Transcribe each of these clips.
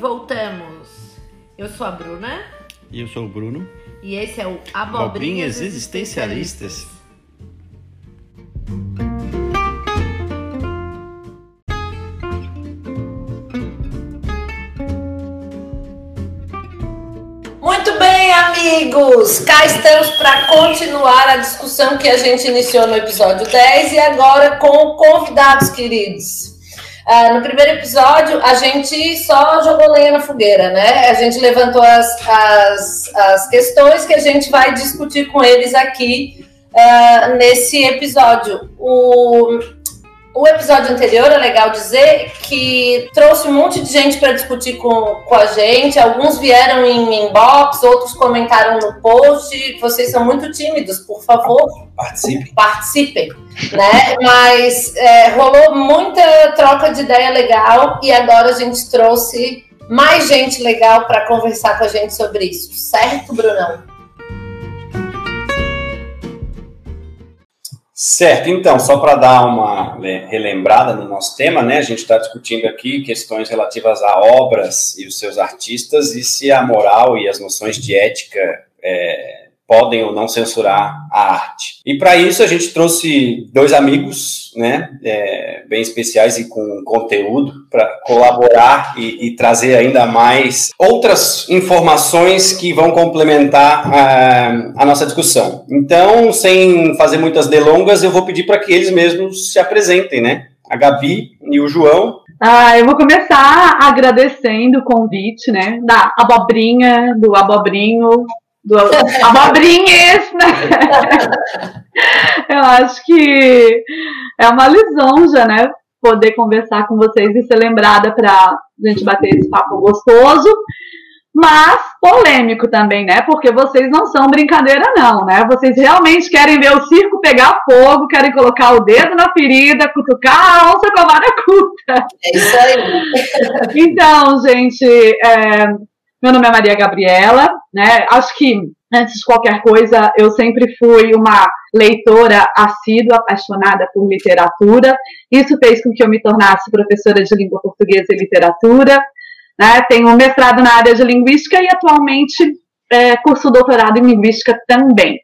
voltamos. Eu sou a Bruna. E eu sou o Bruno. E esse é o Abobrinhas, Abobrinhas Existencialistas. Muito bem, amigos! Cá estamos para continuar a discussão que a gente iniciou no episódio 10 e agora com convidados queridos. Ah, no primeiro episódio, a gente só jogou lenha na fogueira, né? A gente levantou as, as, as questões que a gente vai discutir com eles aqui ah, nesse episódio. O, o episódio anterior, é legal dizer, que trouxe um monte de gente para discutir com, com a gente. Alguns vieram em inbox, outros comentaram no post. Vocês são muito tímidos, por favor. Participem. Participem, né? Mas é, rolou muita troca de ideia legal e agora a gente trouxe mais gente legal para conversar com a gente sobre isso. Certo, Brunão? Certo, então, só para dar uma relembrada no nosso tema, né? A gente está discutindo aqui questões relativas a obras e os seus artistas e se a moral e as noções de ética é, podem ou não censurar a arte. E para isso a gente trouxe dois amigos, né, é, bem especiais e com conteúdo para colaborar e, e, trazer ainda mais outras informações que vão complementar a, a nossa discussão. Então, sem fazer muitas delongas, eu vou pedir para que eles mesmos se apresentem, né? A Gabi e o João. Ah, eu vou começar agradecendo o convite, né, da abobrinha, do abobrinho, do abobrinhas, né? Eu acho que é uma lisonja, né? Poder conversar com vocês e ser lembrada para a gente bater esse papo gostoso, mas polêmico também, né? Porque vocês não são brincadeira, não, né? Vocês realmente querem ver o circo pegar fogo, querem colocar o dedo na ferida, cutucar a onça com a vara curta. É isso aí. Então, gente, é, meu nome é Maria Gabriela, né? Acho que antes de qualquer coisa, eu sempre fui uma leitora assídua, apaixonada por literatura. Isso fez com que eu me tornasse professora de língua portuguesa e literatura. Né? Tenho um mestrado na área de linguística e atualmente é, curso doutorado em linguística também.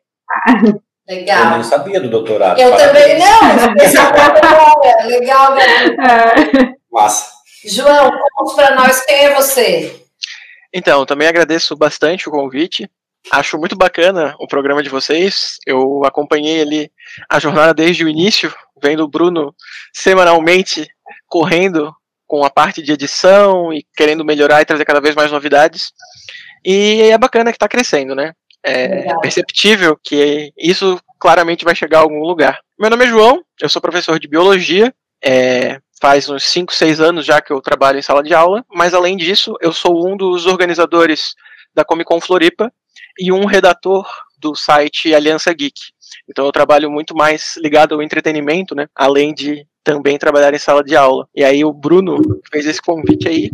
Legal. Eu nem sabia do doutorado. Eu também não. Essa Legal, É. Massa. João, conta para nós quem é você. Então, também agradeço bastante o convite. Acho muito bacana o programa de vocês. Eu acompanhei ali a jornada desde o início, vendo o Bruno semanalmente correndo com a parte de edição e querendo melhorar e trazer cada vez mais novidades. E é bacana que está crescendo, né? É perceptível que isso claramente vai chegar a algum lugar. Meu nome é João, eu sou professor de biologia. É, faz uns 5, 6 anos já que eu trabalho em sala de aula, mas além disso, eu sou um dos organizadores da Comic Con Floripa e um redator do site Aliança Geek. Então eu trabalho muito mais ligado ao entretenimento, né, além de também trabalhar em sala de aula. E aí o Bruno fez esse convite aí,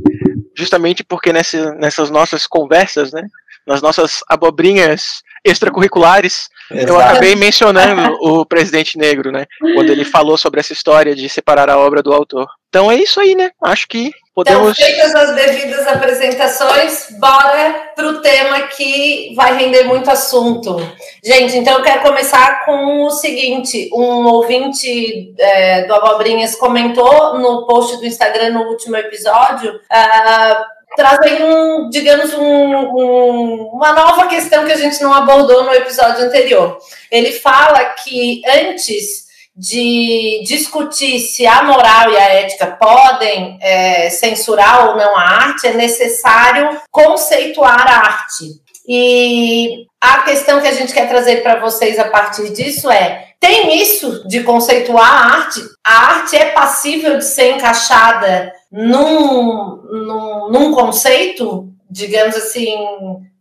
justamente porque nessa, nessas nossas conversas, né, nas nossas abobrinhas extracurriculares, Exato. eu acabei mencionando o Presidente Negro, né? Quando ele falou sobre essa história de separar a obra do autor. Então é isso aí, né? Acho que podemos. Então, feitas as devidas apresentações, bora pro tema que vai render muito assunto. Gente, então eu quero começar com o seguinte: um ouvinte é, do Abobrinhas comentou no post do Instagram no último episódio. Uh, trazem um, digamos, um, um, uma nova questão que a gente não abordou no episódio anterior. Ele fala que antes de discutir se a moral e a ética podem é, censurar ou não a arte, é necessário conceituar a arte. E a questão que a gente quer trazer para vocês a partir disso é: tem isso de conceituar a arte? A arte é passível de ser encaixada num, num, num conceito, digamos assim,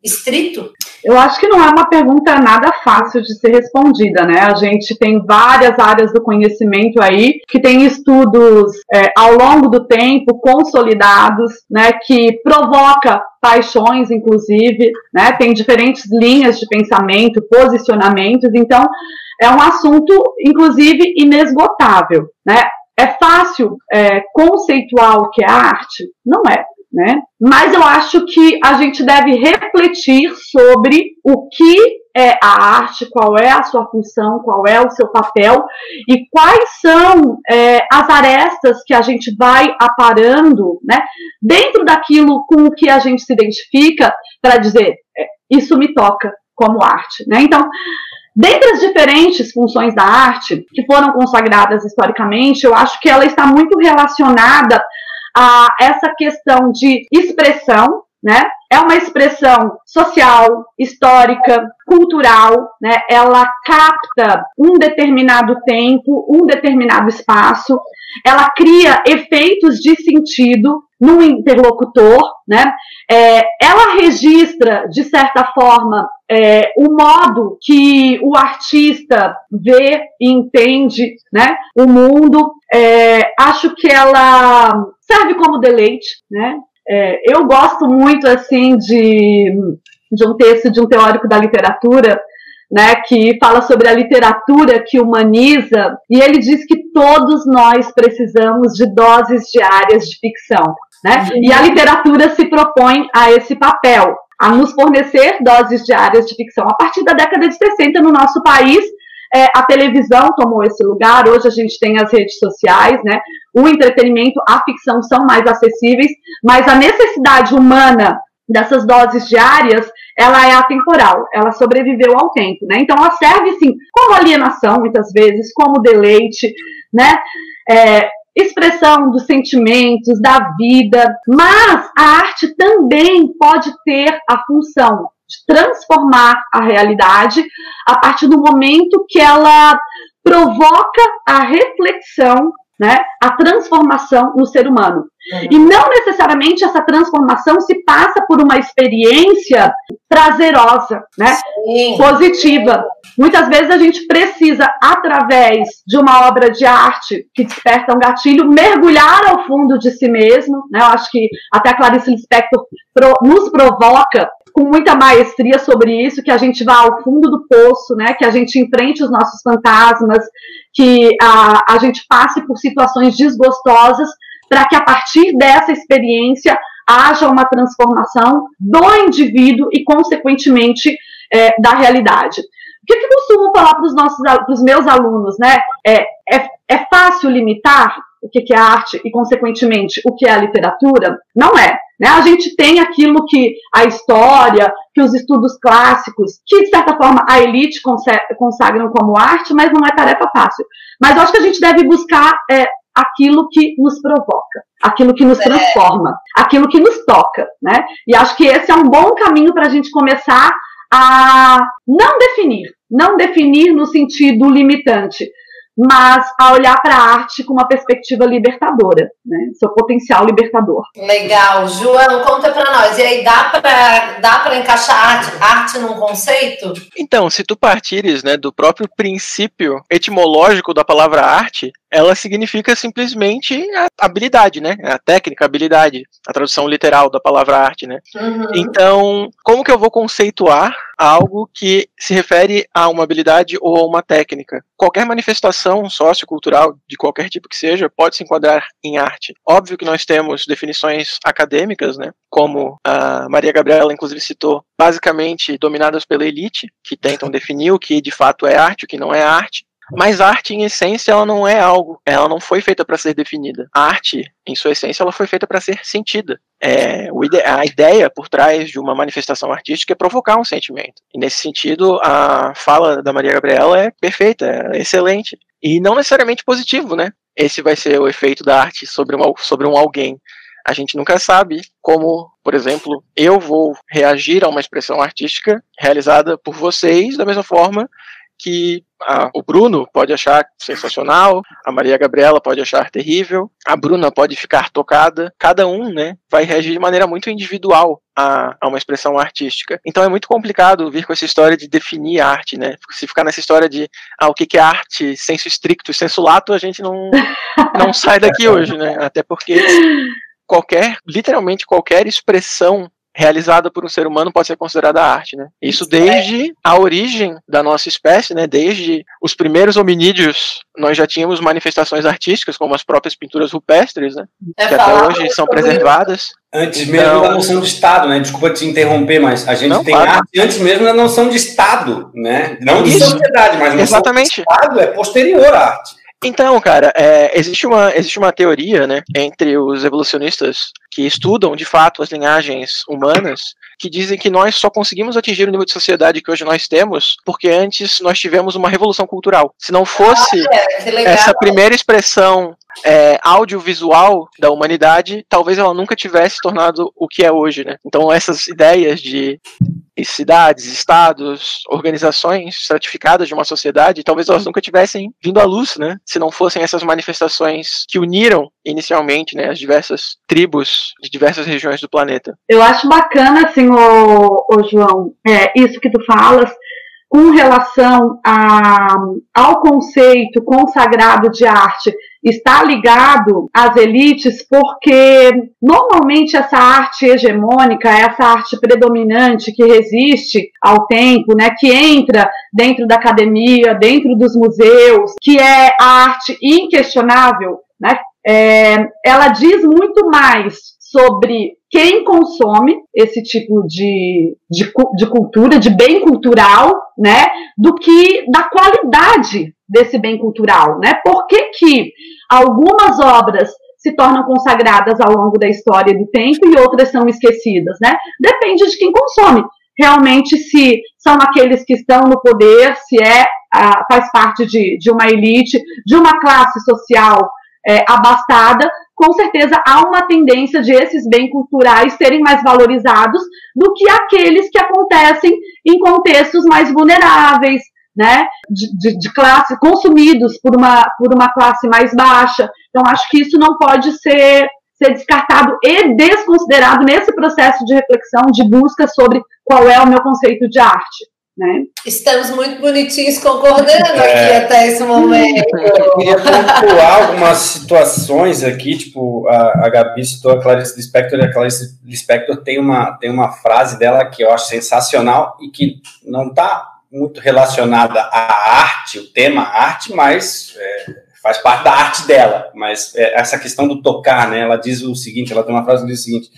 estrito? Eu acho que não é uma pergunta nada fácil de ser respondida, né? A gente tem várias áreas do conhecimento aí que tem estudos é, ao longo do tempo consolidados, né? Que provoca paixões, inclusive, né? Tem diferentes linhas de pensamento, posicionamentos. Então, é um assunto, inclusive, inesgotável, né? É fácil é, conceituar o que é arte? Não é né? Mas eu acho que a gente deve refletir sobre o que é a arte, qual é a sua função, qual é o seu papel e quais são é, as arestas que a gente vai aparando, né? Dentro daquilo com o que a gente se identifica para dizer é, isso me toca como arte, né? Então Dentre as diferentes funções da arte que foram consagradas historicamente, eu acho que ela está muito relacionada a essa questão de expressão, né? É uma expressão social, histórica, cultural, né? Ela capta um determinado tempo, um determinado espaço, ela cria efeitos de sentido no interlocutor, né? É, ela registra, de certa forma, é, o modo que o artista vê e entende né, o mundo. É, acho que ela serve como deleite. Né? É, eu gosto muito assim de, de um texto de um teórico da literatura né, que fala sobre a literatura que humaniza, e ele diz que todos nós precisamos de doses diárias de ficção. Né? E a literatura se propõe a esse papel, a nos fornecer doses diárias de ficção. A partir da década de 60, no nosso país, é, a televisão tomou esse lugar, hoje a gente tem as redes sociais, né? O entretenimento, a ficção são mais acessíveis, mas a necessidade humana dessas doses diárias, ela é atemporal, ela sobreviveu ao tempo, né? Então ela serve sim como alienação muitas vezes, como deleite, né? É, expressão dos sentimentos, da vida, mas a arte também pode ter a função de transformar a realidade a partir do momento que ela provoca a reflexão, né, a transformação no ser humano. Uhum. E não necessariamente essa transformação se passa por uma experiência prazerosa, né? Sim. Positiva. Muitas vezes a gente precisa, através de uma obra de arte que desperta um gatilho, mergulhar ao fundo de si mesmo. Né? Eu acho que até a Clarice Lispector nos provoca com muita maestria sobre isso, que a gente vá ao fundo do poço, né? que a gente enfrente os nossos fantasmas, que a, a gente passe por situações desgostosas para que a partir dessa experiência haja uma transformação do indivíduo e, consequentemente, é, da realidade. O que, que eu costumo falar para os nossos, para os meus alunos, né? É, é, é fácil limitar o que, que é arte e, consequentemente, o que é a literatura? Não é. Né? A gente tem aquilo que a história, que os estudos clássicos, que de certa forma a elite consagram como arte, mas não é tarefa fácil. Mas eu acho que a gente deve buscar é, aquilo que nos provoca, aquilo que nos é. transforma, aquilo que nos toca, né? E acho que esse é um bom caminho para a gente começar a não definir, não definir no sentido limitante, mas a olhar para a arte com uma perspectiva libertadora, né? seu potencial libertador. Legal. João, conta para nós. E aí, dá para dá encaixar arte, arte num conceito? Então, se tu partires né, do próprio princípio etimológico da palavra arte, ela significa simplesmente a habilidade, né? A técnica, a habilidade, a tradução literal da palavra arte, né? Uhum. Então, como que eu vou conceituar algo que se refere a uma habilidade ou a uma técnica? Qualquer manifestação sociocultural, de qualquer tipo que seja, pode se enquadrar em arte. Óbvio que nós temos definições acadêmicas, né? Como a Maria Gabriela, inclusive, citou, basicamente dominadas pela elite, que tentam definir o que de fato é arte, o que não é arte. Mas a arte, em essência, ela não é algo, ela não foi feita para ser definida. A arte, em sua essência, ela foi feita para ser sentida. É, a ideia por trás de uma manifestação artística é provocar um sentimento. E nesse sentido, a fala da Maria Gabriela é perfeita, é excelente. E não necessariamente positivo, né? Esse vai ser o efeito da arte sobre, uma, sobre um alguém. A gente nunca sabe como, por exemplo, eu vou reagir a uma expressão artística realizada por vocês da mesma forma que a, o Bruno pode achar sensacional, a Maria Gabriela pode achar terrível, a Bruna pode ficar tocada. Cada um, né, vai reagir de maneira muito individual a, a, uma expressão artística. Então é muito complicado vir com essa história de definir arte, né? Se ficar nessa história de ah, o que, que é arte, senso estricto e senso lato, a gente não, não sai daqui hoje, né? Até porque qualquer, literalmente qualquer expressão realizada por um ser humano pode ser considerada arte, né? Isso desde a origem da nossa espécie, né? Desde os primeiros hominídeos, nós já tínhamos manifestações artísticas, como as próprias pinturas rupestres, né? É que até hoje são preservadas. Antes mesmo Então- da noção de Estado, né? Desculpa te interromper, mas a gente Não, tem claro. arte antes mesmo da noção de Estado, né? Não de Isso. sociedade, mas Exatamente. de Estado é posterior à arte. Então, cara, é, existe, uma, existe uma teoria, né, entre os evolucionistas que estudam, de fato, as linhagens humanas, que dizem que nós só conseguimos atingir o nível de sociedade que hoje nós temos porque antes nós tivemos uma revolução cultural. Se não fosse É, que legal. essa primeira expressão é, audiovisual da humanidade, talvez ela nunca tivesse se tornado o que é hoje, né? Então essas ideias de cidades, estados, organizações estratificadas de uma sociedade, talvez elas nunca tivessem vindo à luz, né? Se não fossem essas manifestações que uniram inicialmente, né, as diversas tribos de diversas regiões do planeta. Eu acho bacana, assim, ô, ô João, é, isso que tu falas, com relação a, ao conceito consagrado de arte, está ligado às elites, porque normalmente essa arte hegemônica, essa arte predominante que resiste ao tempo, né, que entra dentro da academia, dentro dos museus, que é a arte inquestionável, né, é, ela diz muito mais sobre quem consome esse tipo de, de, de cultura, de bem cultural, né, do que da qualidade desse bem cultural, né? Por que, que algumas obras se tornam consagradas ao longo da história do tempo e outras são esquecidas, né? Depende de quem consome. Realmente, se são aqueles que estão no poder, se é ah, faz parte de, de uma elite, de uma classe social é, abastada, com certeza há uma tendência de esses bens culturais serem mais valorizados do que aqueles que acontecem em contextos mais vulneráveis, né, de, de, de classe, consumidos por uma, por uma classe mais baixa. Então, acho que isso não pode ser, ser descartado e desconsiderado nesse processo de reflexão, de busca sobre qual é o meu conceito de arte. Né? Estamos muito bonitinhos concordando É. aqui até esse momento. Eu queria pontuar algumas situações aqui, tipo, a, a Gabi citou a Clarice Lispector, e a Clarice Lispector tem uma, tem uma frase dela que eu acho sensacional e que não está muito relacionada à arte, o tema arte, mas é, faz parte da arte dela. Mas é, essa questão do tocar, né? Ela diz o seguinte, ela tem uma frase que diz o seguinte,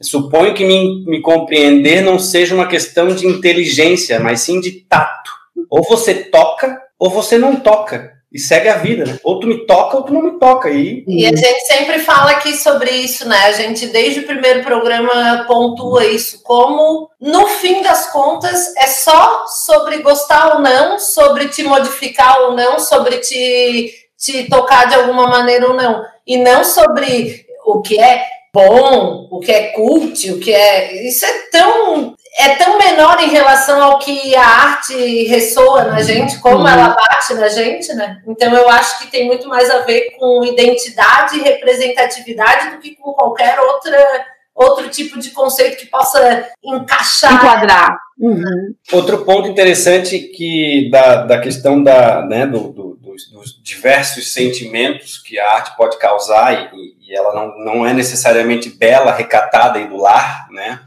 suponho que me, me compreender não seja uma questão de inteligência, mas sim de tato. Ou você toca, ou você não toca. E segue a vida, né? Ou tu me toca, ou tu não me toca. E E a gente sempre fala aqui sobre isso, né? A gente, desde o primeiro programa, pontua isso. Como, no fim das contas, é só sobre gostar ou não, sobre te modificar ou não, sobre te, te tocar de alguma maneira ou não. E não sobre o que é bom, o que é cult, o que é. Isso é tão. É tão menor em relação ao que a arte ressoa na gente, como Uhum. ela bate na gente, né? Então eu acho que tem muito mais a ver com identidade e representatividade do que com qualquer outra outro tipo de conceito que possa encaixar. Enquadrar. Uhum. Outro ponto interessante que da, da questão da, né, do, do, dos, dos diversos sentimentos que a arte pode causar e, e ela não, não é necessariamente bela, recatada e do lar, né?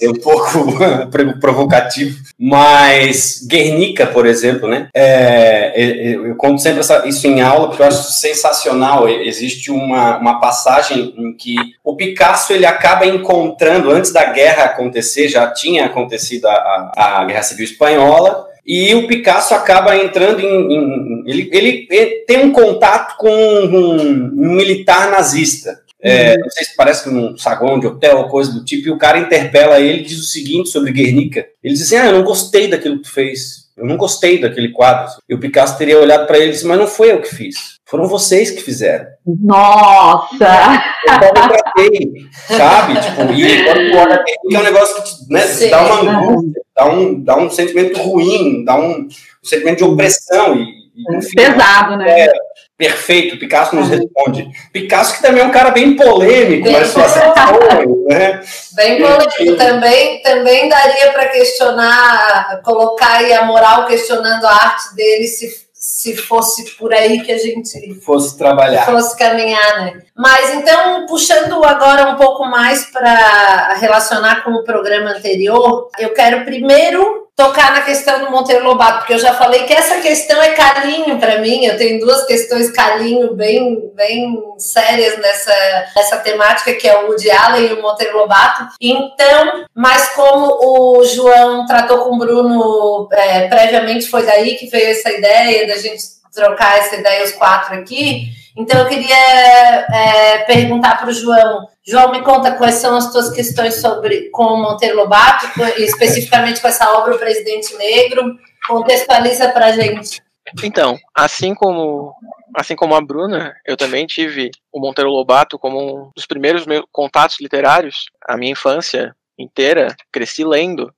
É um pouco provocativo, mas Guernica, por exemplo, né? É, eu, eu conto sempre essa, isso em aula porque eu acho sensacional. Existe uma, uma passagem em que o Picasso ele acaba encontrando antes da guerra acontecer, já tinha acontecido a, a, a Guerra Civil Espanhola, e o Picasso acaba entrando em. em ele, ele, ele, tem um contato com um, um militar nazista. É, não sei se parece num saguão de hotel ou coisa do tipo, e o cara interpela ele e diz o seguinte sobre Guernica. Ele diz assim: Ah, eu não gostei daquilo que tu fez. Eu não gostei daquele quadro. E o Picasso teria olhado para ele e disse: Mas não foi eu que fiz. Foram vocês que fizeram. Nossa! Eu tratei, sabe? Tipo, e quando olha é um negócio que te, né, te dá uma angústia, dá um, dá um sentimento ruim, dá um, um sentimento de opressão. E, e, enfim, Pesado, né? É, perfeito, Picasso nos responde. Picasso que também é um cara bem polêmico Bem nas suas ações, né? Bem polêmico. Também, também daria para questionar, colocar aí a moral questionando a arte dele se, se fosse por aí que a gente fosse trabalhar. Fosse caminhar, né? Mas então, puxando agora um pouco mais para relacionar com o programa anterior, eu quero primeiro tocar na questão do Monteiro Lobato, porque eu já falei que essa questão é carinho para mim. Eu tenho duas questões carinho bem, bem sérias nessa, nessa temática, que é o Woody Allen e o Monteiro Lobato. Então, mas como o João tratou com o Bruno é, previamente, foi daí que veio essa ideia da gente trocar essa ideia os quatro aqui. Então eu queria é, perguntar para o João. João, me conta quais são as tuas questões sobre com o Monteiro Lobato, especificamente com essa obra O Presidente Negro. Contextualiza para a gente. Então, assim como assim como a Bruna, eu também tive o Monteiro Lobato como um dos primeiros meus contatos literários. A minha infância inteira cresci lendo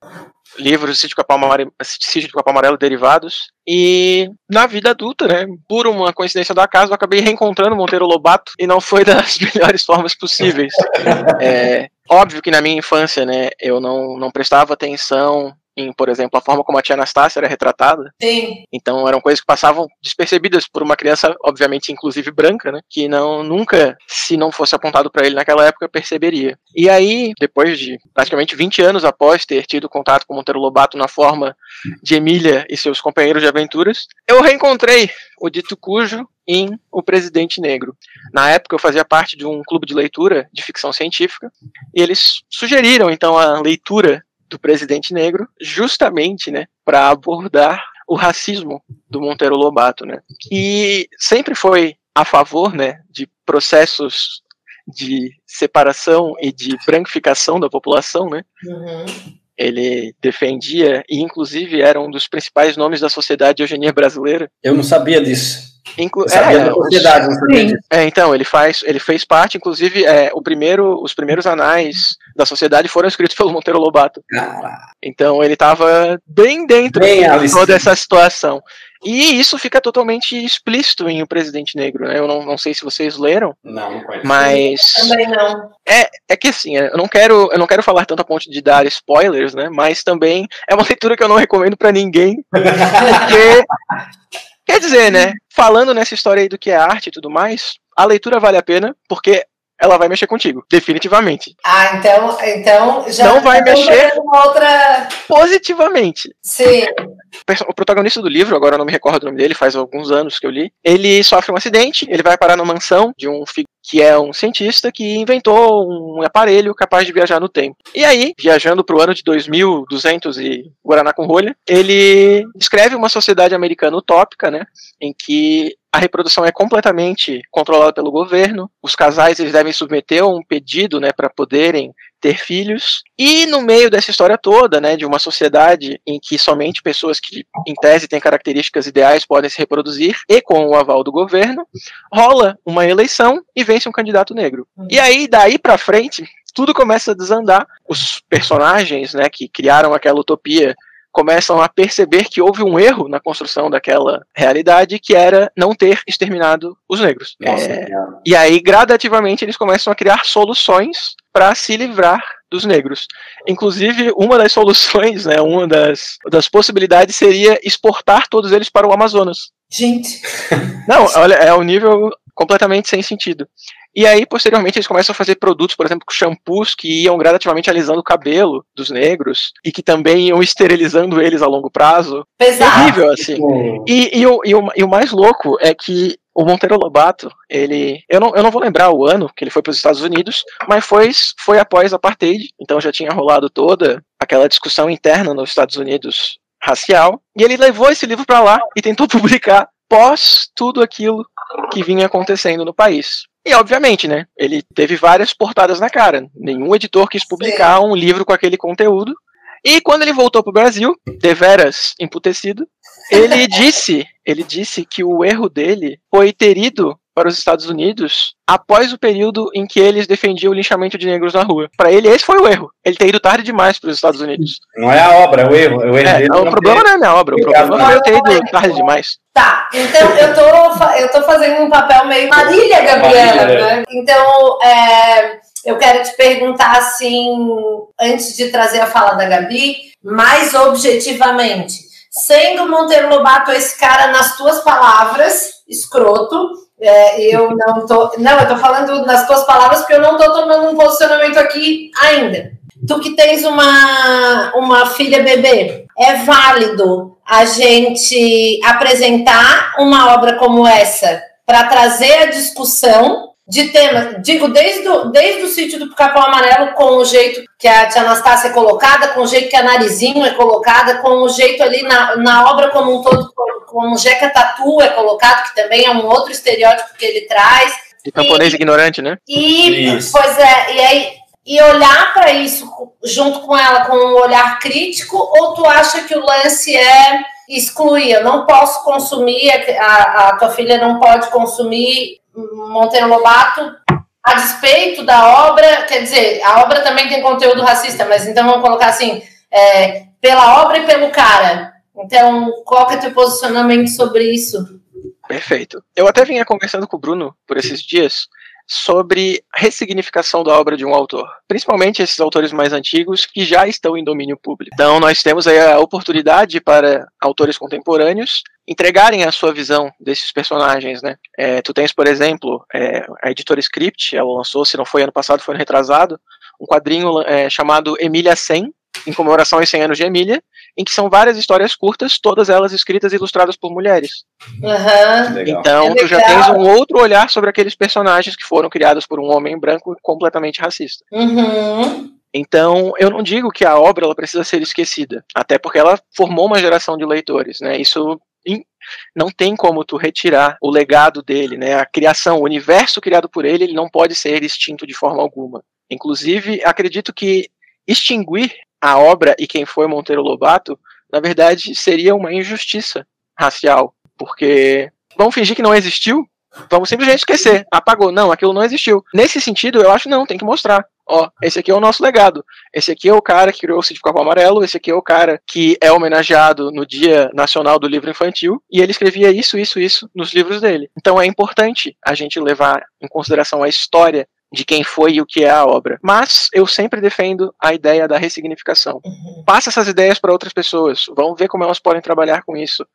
livros de Sítio Capão Amarelo, Sítio Capão Amarelo derivados. E na vida adulta, né, por uma coincidência do acaso, eu acabei reencontrando Monteiro Lobato e não foi das melhores formas possíveis. é, óbvio que na minha infância, né, eu não, não prestava atenção em, por exemplo, a forma como a tia Anastácia era retratada. Sim. Então eram coisas que passavam despercebidas por uma criança, obviamente, inclusive branca, né? Que não nunca, se não fosse apontado para ele naquela época, perceberia. E aí, depois de praticamente 20 anos após ter tido contato com Monteiro Lobato na forma de Emília e seus companheiros de aventuras, eu reencontrei o dito cujo em O Presidente Negro. Na época eu fazia parte de um clube de leitura de ficção científica e eles sugeriram então a leitura do presidente negro, justamente, né, para abordar o racismo do Monteiro Lobato, né, que sempre foi a favor, né, de processos de separação e de branquificação da população, né. Uhum. Ele defendia e, inclusive, era um dos principais nomes da sociedade eugenia brasileira. Eu não sabia disso. Inclu é. É, então, ele faz, ele fez parte, inclusive, é, o primeiro, os primeiros anais da sociedade foram escritos pelo Monteiro Lobato. Caraca. Então ele estava bem dentro Bem de toda essa situação. E isso fica totalmente explícito em O Presidente Negro, né? Eu não, não sei se vocês leram, Não, não mas Também não. é que assim, eu não quero, eu não quero falar tanto a ponto de dar spoilers, né? Mas também é uma leitura que eu não recomendo pra ninguém, porque quer dizer, né? Falando nessa história aí do que é arte e tudo mais, a leitura vale a pena porque ela vai mexer contigo, definitivamente, Ah, então, então já Não vai mexer. outra. positivamente. Sim. O protagonista do livro, agora eu não me recordo o nome dele, faz alguns anos que eu li, ele sofre um acidente, ele vai parar numa mansão de um que é um cientista que inventou um aparelho capaz de viajar no tempo. E aí, viajando para o ano de 2200 e Guaraná com rolha, ele descreve uma sociedade americana utópica, né, em que a reprodução é completamente controlada pelo governo, os casais eles devem submeter um pedido, né, para poderem ter filhos. E no meio dessa história toda, né, de uma sociedade em que somente pessoas que, em tese, têm características ideais podem se reproduzir, e com o aval do governo, rola uma eleição e vence um candidato negro. E aí, daí pra frente, tudo começa a desandar. Os personagens, né, que criaram aquela utopia começam a perceber que houve um erro na construção daquela realidade, que era não ter exterminado os negros. Nossa, É, e aí, gradativamente, eles começam a criar soluções para se livrar dos negros. Inclusive, uma das soluções, né, uma das, das possibilidades seria exportar todos eles para o Amazonas. Gente. Não, olha, é um nível completamente sem sentido. E aí, posteriormente, eles começam a fazer produtos, por exemplo, com shampoos que iam gradativamente alisando o cabelo dos negros e que também iam esterilizando eles a longo prazo. Pesado. Terrível, assim. Tipo, E, e o, e, o, e o mais louco é que o Monteiro Lobato, ele. Eu não, eu não vou lembrar o ano que ele foi para os Estados Unidos, mas foi, foi após a apartheid, então já tinha rolado toda aquela discussão interna nos Estados Unidos racial. E ele levou esse livro para lá e tentou publicar pós tudo aquilo que vinha acontecendo no país. E obviamente, né? Ele teve várias portadas na cara. Nenhum editor quis publicar um livro com aquele conteúdo. E quando ele voltou para o Brasil, deveras emputecido, ele disse, ele disse que o erro dele foi ter ido para os Estados Unidos após o período em que eles defendiam o linchamento de negros na rua. Para ele esse foi o erro. Ele ter ido tarde demais para os Estados Unidos. Não é a obra, é o erro. É o erro É, dele. o não problema ter- não é minha obra, o problema é eu ter ido tarde demais. Tá, então eu tô, eu tô fazendo um papel meio Marília, Gabriela, Marília, né? Então, é, eu quero te perguntar assim, antes de trazer a fala da Gabi, mais objetivamente, sendo Monteiro Lobato esse cara nas tuas palavras, escroto, é, eu não tô. Não, eu tô falando nas tuas palavras porque eu não tô tomando um posicionamento aqui ainda. tu que tens uma, uma filha bebê, é válido a gente apresentar uma obra como essa para trazer a discussão de tema, digo, desde o, desde o sítio do Capão Amarelo, com o jeito que a tia Anastácia é colocada, com o jeito que a Narizinho é colocada, com o jeito ali na, na obra como um todo, como o Jeca Tatu é colocado, que também é um outro estereótipo que ele traz. De camponês e, ignorante, né? E, isso. pois é, e aí, e olhar para isso junto com ela com um olhar crítico, ou tu acha que o lance é excluir? Eu não posso consumir, a, a tua filha não pode consumir Monteiro Lobato a despeito da obra, quer dizer, a obra também tem conteúdo racista, mas então vamos colocar assim, é, pela obra e pelo cara. Então, qual que é o teu posicionamento sobre isso? Perfeito. Eu até vinha conversando com o Bruno por esses dias sobre ressignificação da obra de um autor, principalmente esses autores mais antigos que já estão em domínio público. Então, nós temos aí a oportunidade para autores contemporâneos entregarem a sua visão desses personagens, né? É, tu tens, por exemplo, é, a editora Script, ela lançou, se não foi ano passado, foi ano retrasado, um quadrinho é, chamado Emília 100, em comemoração aos 100 anos de Emília, em que são várias histórias curtas, todas elas escritas e ilustradas por mulheres. Uhum. Então, é tu já tens um outro olhar sobre aqueles personagens que foram criados por um homem branco completamente racista. Uhum. Então, eu não digo que a obra ela precisa ser esquecida, até porque ela formou uma geração de leitores, né? Isso não tem como tu retirar o legado dele, né? A criação, o universo criado por ele, ele não pode ser extinto de forma alguma. Inclusive, acredito que extinguir a obra e quem foi Monteiro Lobato, na verdade, seria uma injustiça racial, porque vamos fingir que não existiu, vamos simplesmente esquecer, apagou, não, aquilo não existiu. Nesse sentido, eu acho não, tem que mostrar. Ó, esse aqui é o nosso legado. Esse aqui é o cara que criou o Sítio Capão Amarelo, esse aqui é o cara que é homenageado no Dia Nacional do Livro Infantil, e ele escrevia isso, isso, isso nos livros dele. Então é importante a gente levar em consideração a história de quem foi e o que é a obra. Mas eu sempre defendo a ideia da ressignificação. Uhum. Passa essas ideias para outras pessoas, vamos ver como elas podem trabalhar com isso.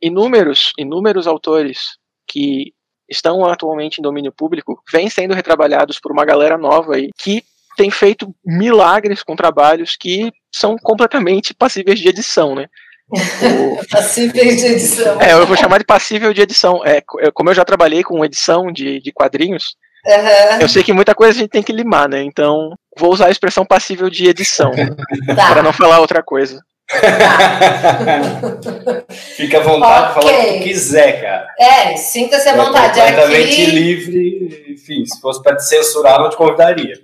Inúmeros, inúmeros autores que estão atualmente em domínio público vêm sendo retrabalhados por uma galera nova aí que tem feito milagres com trabalhos que são completamente passíveis de edição, né? O... passíveis de edição. É, eu vou chamar de passível de edição. É, como eu já trabalhei com edição de, de quadrinhos, Uhum. Eu sei que muita coisa a gente tem que limar, né? Então vou usar a expressão passível de edição tá. para não falar outra coisa. Tá. Fica à vontade de falar o que quiser, cara. É, sinta-se à vontade. É completamente Aqui... livre. Enfim, se fosse para te censurar, não te convidaria.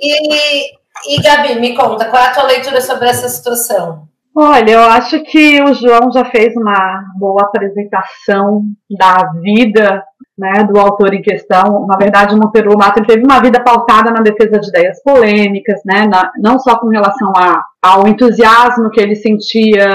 E, e Gabi, me conta, qual é a tua leitura sobre essa situação? Olha, eu acho que o João já fez uma boa apresentação da vida né, do autor em questão. Na verdade, Monteiro Lobato ele teve uma vida pautada na defesa de ideias polêmicas, né, na, não só com relação a, ao entusiasmo que ele sentia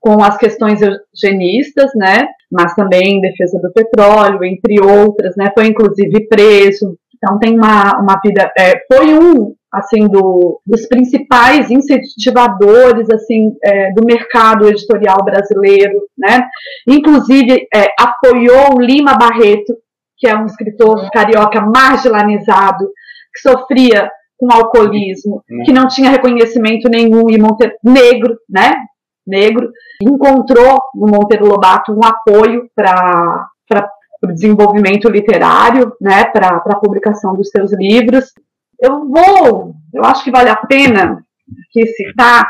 com as questões eugenistas, né, mas também em defesa do petróleo, entre outras, né, foi inclusive preso. Então tem uma, uma vida, é, foi um assim do, dos principais incentivadores assim é, do mercado editorial brasileiro, né? Inclusive é, apoiou Lima Barreto, que é um escritor carioca marginalizado, que sofria com alcoolismo, uhum. que não tinha reconhecimento nenhum e Monteiro, negro, né? Negro encontrou no Monteiro Lobato um apoio para o desenvolvimento literário, né? Para a publicação dos seus livros eu vou, eu acho que vale a pena aqui citar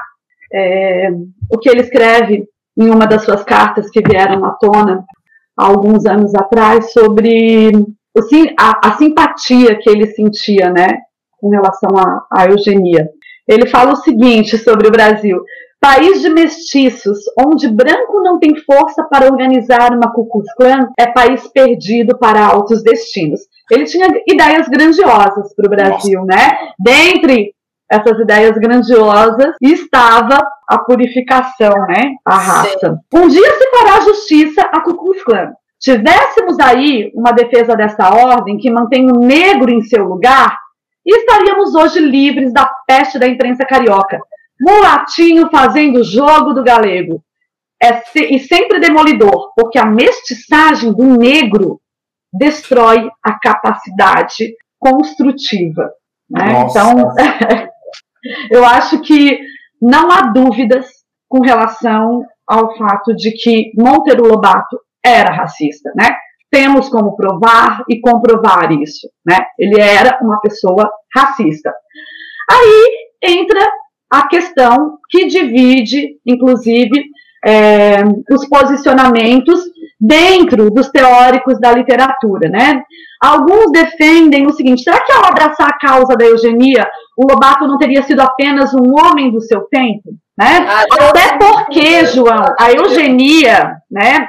é, o que ele escreve em uma das suas cartas que vieram à tona há alguns anos atrás sobre a, a, simpatia que ele sentia, né, com relação à eugenia. Ele fala o seguinte sobre o Brasil: país de mestiços, onde branco não tem força para organizar uma Ku Klux Klan, é país perdido para altos destinos. Ele tinha ideias grandiosas para o Brasil, Nossa. né? Dentre essas ideias grandiosas estava a purificação, né? A raça. Sim. Um dia se fará justiça a Ku Klux Klan. Tivéssemos aí uma defesa dessa ordem que mantém o negro em seu lugar, estaríamos hoje livres da peste da imprensa carioca. Mulatinho fazendo jogo do galego. É se, e sempre demolidor, porque a mestiçagem do negro destrói a capacidade construtiva. Né? Então, Eu acho que não há dúvidas com relação ao fato de que Monteiro Lobato era racista, né? Temos como provar e comprovar isso, né? Ele era uma pessoa racista. Aí entra a questão que divide, inclusive, é, os posicionamentos dentro dos teóricos da literatura, né? Alguns defendem o seguinte: será que ao abraçar a causa da eugenia, o Lobato não teria sido apenas um homem do seu tempo? Né? Ah, Até porque, João, a eugenia, né,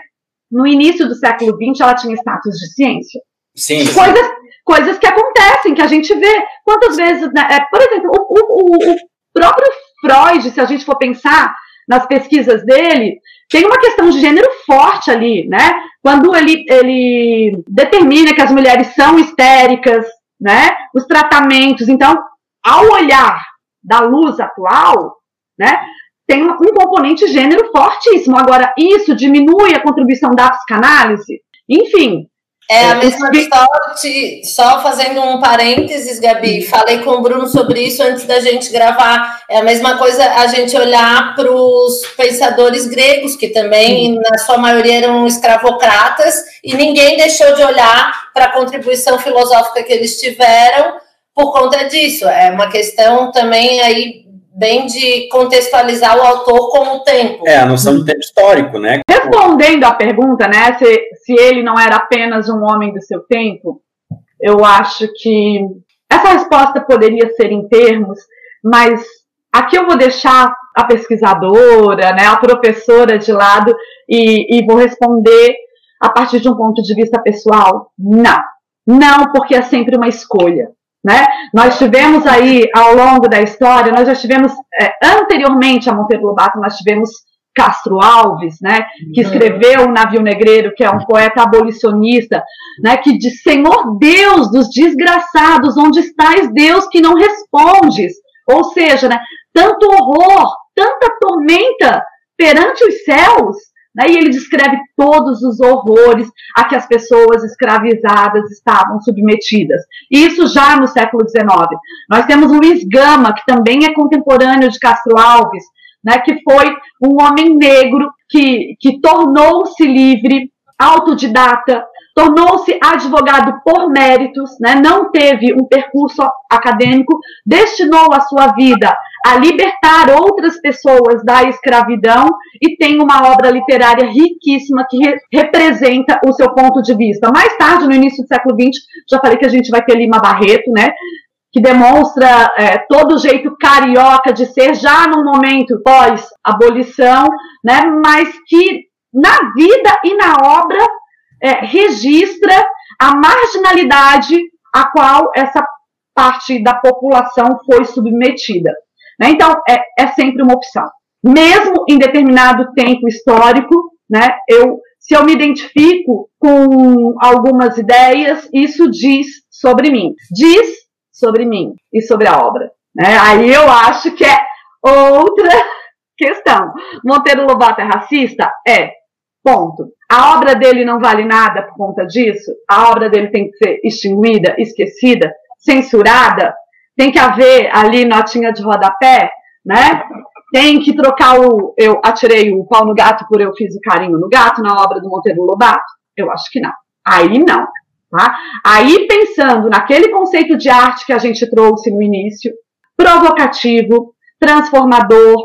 no início do século XX, ela tinha status de ciência. Sim. Coisas, coisas que acontecem, que a gente vê. Quantas vezes, né, é, por exemplo, o, o, o próprio Freud, se a gente for pensar nas pesquisas dele, tem uma questão de gênero forte ali, né? Quando ele, ele determina que as mulheres são histéricas, né? Os tratamentos. Então, ao olhar da luz atual, né? Tem um componente gênero fortíssimo. Agora, isso diminui a contribuição da psicanálise? Enfim, é a mesma história, só fazendo um parênteses, Gabi, falei com o Bruno sobre isso antes da gente gravar. É a mesma coisa a gente olhar para os pensadores gregos, que também, na sua maioria, eram escravocratas, e ninguém deixou de olhar para a contribuição filosófica que eles tiveram por conta disso. É uma questão também aí bem de contextualizar o autor com o tempo. É, a noção do tempo histórico, né? Respondendo à pergunta, né, se, se ele não era apenas um homem do seu tempo, eu acho que essa resposta poderia ser em termos, mas aqui eu vou deixar a pesquisadora, né, a professora de lado e, e vou responder a partir de um ponto de vista pessoal. Não, não, porque é sempre uma escolha. Né? Nós tivemos aí, ao longo da história, nós já tivemos, é, anteriormente a Monteiro Lobato, nós tivemos Castro Alves, né, que uhum. escreveu o Navio Negreiro, que é um poeta abolicionista, né, que diz, Senhor Deus dos desgraçados, onde estás Deus que não respondes? Ou seja, né, tanto horror, tanta tormenta perante os céus, E ele descreve todos os horrores a que as pessoas escravizadas estavam submetidas. Isso já no século XIX. Nós temos Luiz Gama, que também é contemporâneo de Castro Alves, né, que foi um homem negro que, que tornou-se livre, autodidata, tornou-se advogado por méritos, né, não teve um percurso acadêmico, destinou a sua vida a libertar outras pessoas da escravidão e tem uma obra literária riquíssima que re representa o seu ponto de vista. Mais tarde, no início do século XX, já falei que a gente vai ter Lima Barreto, né, que demonstra é, todo o jeito carioca de ser já no momento pós-abolição, né, mas que na vida e na obra é, registra a marginalidade a qual essa parte da população foi submetida. Né? Então, é, é sempre uma opção. Mesmo em determinado tempo histórico, né, eu, se eu me identifico com algumas ideias, isso diz sobre mim. Diz sobre mim e sobre a obra. Né? Aí eu acho que é outra questão. Monteiro Lobato é racista? É. Ponto. A obra dele não vale nada por conta disso? A obra dele tem que ser extinguida, esquecida, censurada? Tem que haver ali notinha de rodapé, né? Tem que trocar o. Eu atirei o pau no gato por eu fiz o carinho no gato na obra do Monteiro Lobato? Eu acho que não. Aí não. Tá? Aí pensando naquele conceito de arte que a gente trouxe no início, provocativo, transformador,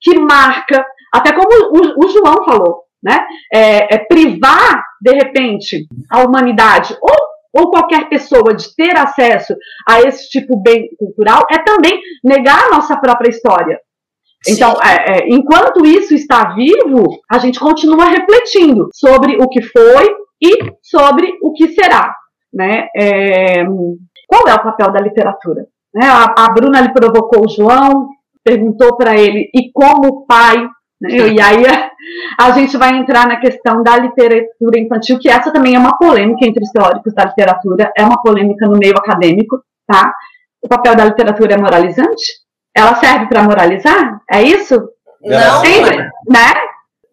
que marca, até como o, o João falou, né? É, é privar, de repente, a humanidade ou ou qualquer pessoa de ter acesso a esse tipo de bem cultural é também negar a nossa própria história. Então, é, é, enquanto isso está vivo, a gente continua refletindo sobre o que foi e sobre o que será. Né? É, qual é o papel da literatura? Né? A, a Bruna lhe provocou o João, perguntou para ele, e como pai né? E aí a, gente vai entrar na questão da literatura infantil, que essa também é uma polêmica entre os teóricos da literatura, é uma polêmica no meio acadêmico, tá? O papel da literatura é moralizante? Ela serve para moralizar? É isso? Não. Sempre, né?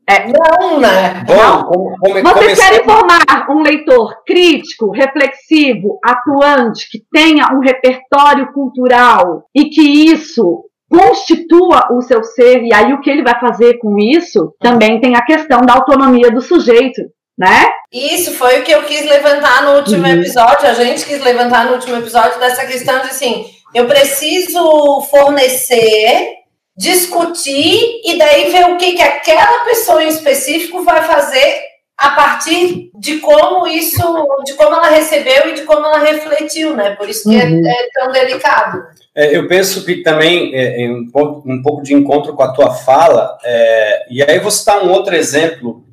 É. Não, né? Bom, como, como, Você quer informar um leitor crítico, reflexivo, atuante, que tenha um repertório cultural e que isso constitua o seu ser, e aí o que ele vai fazer com isso, também tem a questão da autonomia do sujeito, né? Isso foi o que eu quis levantar no último uhum. episódio, a gente quis levantar no último episódio dessa questão de assim, eu preciso fornecer, discutir e daí ver o que, que aquela pessoa em específico vai fazer a partir de como isso, de como ela recebeu e de como ela refletiu, né? Por isso que é, uhum. é, é, tão delicado. É, eu penso que também é, é, um, pouco, um pouco de encontro com a tua fala, é, e aí vou citar um outro exemplo.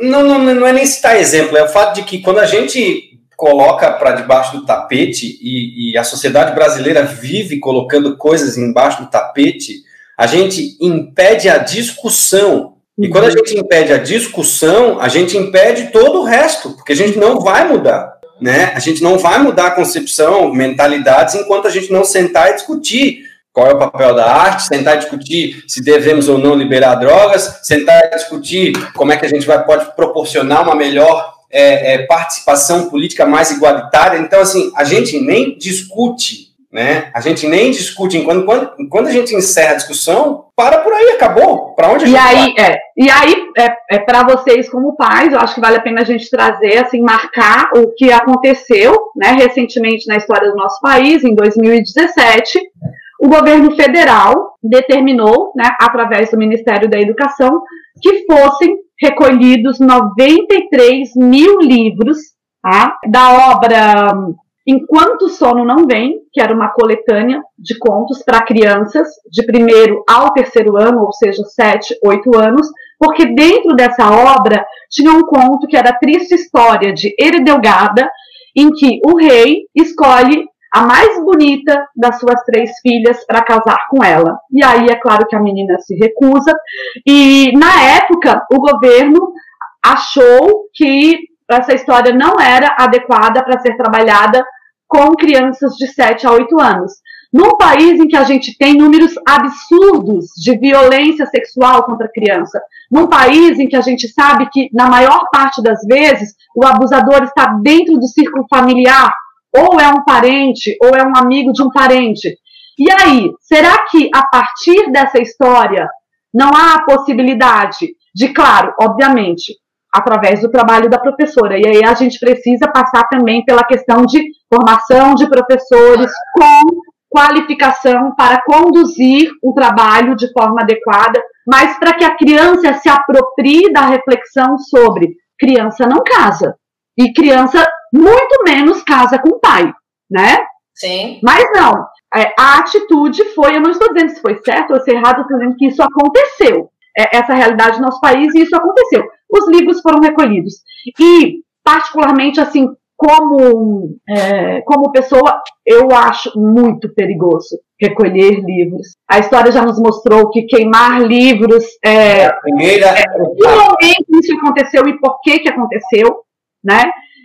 não, não, não é nem citar exemplo, é o fato de que quando a gente coloca para debaixo do tapete e, e a sociedade brasileira vive colocando coisas embaixo do tapete, a gente impede a discussão e quando a uhum. gente impede a discussão, a gente impede todo o resto, porque a gente não vai mudar. Né? A gente não vai mudar a concepção, mentalidades, enquanto a gente não sentar e discutir qual é o papel da arte, sentar e discutir se devemos ou não liberar drogas, sentar e discutir como é que a gente vai, pode proporcionar uma melhor é, é, participação política mais igualitária. Então, assim, a gente nem discute né? A gente nem discute, enquanto quando, quando a gente encerra a discussão, para por aí, acabou. Para onde a gente e aí, vai? É, e aí, é, é para vocês como pais, eu acho que vale a pena a gente trazer, assim, marcar o que aconteceu, né, recentemente na história do nosso país, em 2017, o governo federal determinou, né, através do Ministério da Educação, que fossem recolhidos 93 mil livros tá, da obra Enquanto o Sono Não Vem, que era uma coletânea de contos para crianças de primeiro ao terceiro ano, ou seja, sete, oito anos, porque dentro dessa obra tinha um conto que era a triste história de Eredelgada, em que o rei escolhe a mais bonita das suas três filhas para casar com ela. E aí é claro que a menina se recusa. E na época o governo achou que essa história não era adequada para ser trabalhada com crianças de 7 a 8 anos. Num país em que a gente tem números absurdos de violência sexual contra a criança, num país em que a gente sabe que, na maior parte das vezes, o abusador está dentro do círculo familiar, ou é um parente, ou é um amigo de um parente. E aí, será que a partir dessa história não há a possibilidade de, claro, obviamente, através do trabalho da professora. E aí a gente precisa passar também pela questão de formação de professores com qualificação para conduzir o trabalho de forma adequada, mas para que a criança se aproprie da reflexão sobre criança não casa e criança muito menos casa com o pai, né? Sim. Mas não, é, a atitude foi, eu não estou dizendo se foi certo ou se errado, estou dizendo que isso aconteceu. É, essa realidade no nosso país e isso aconteceu os livros foram recolhidos. E, particularmente, assim, como, é, como pessoa, eu acho muito perigoso recolher livros. A história já nos mostrou que queimar livros é, a primeira... é que isso aconteceu e por que que aconteceu, né?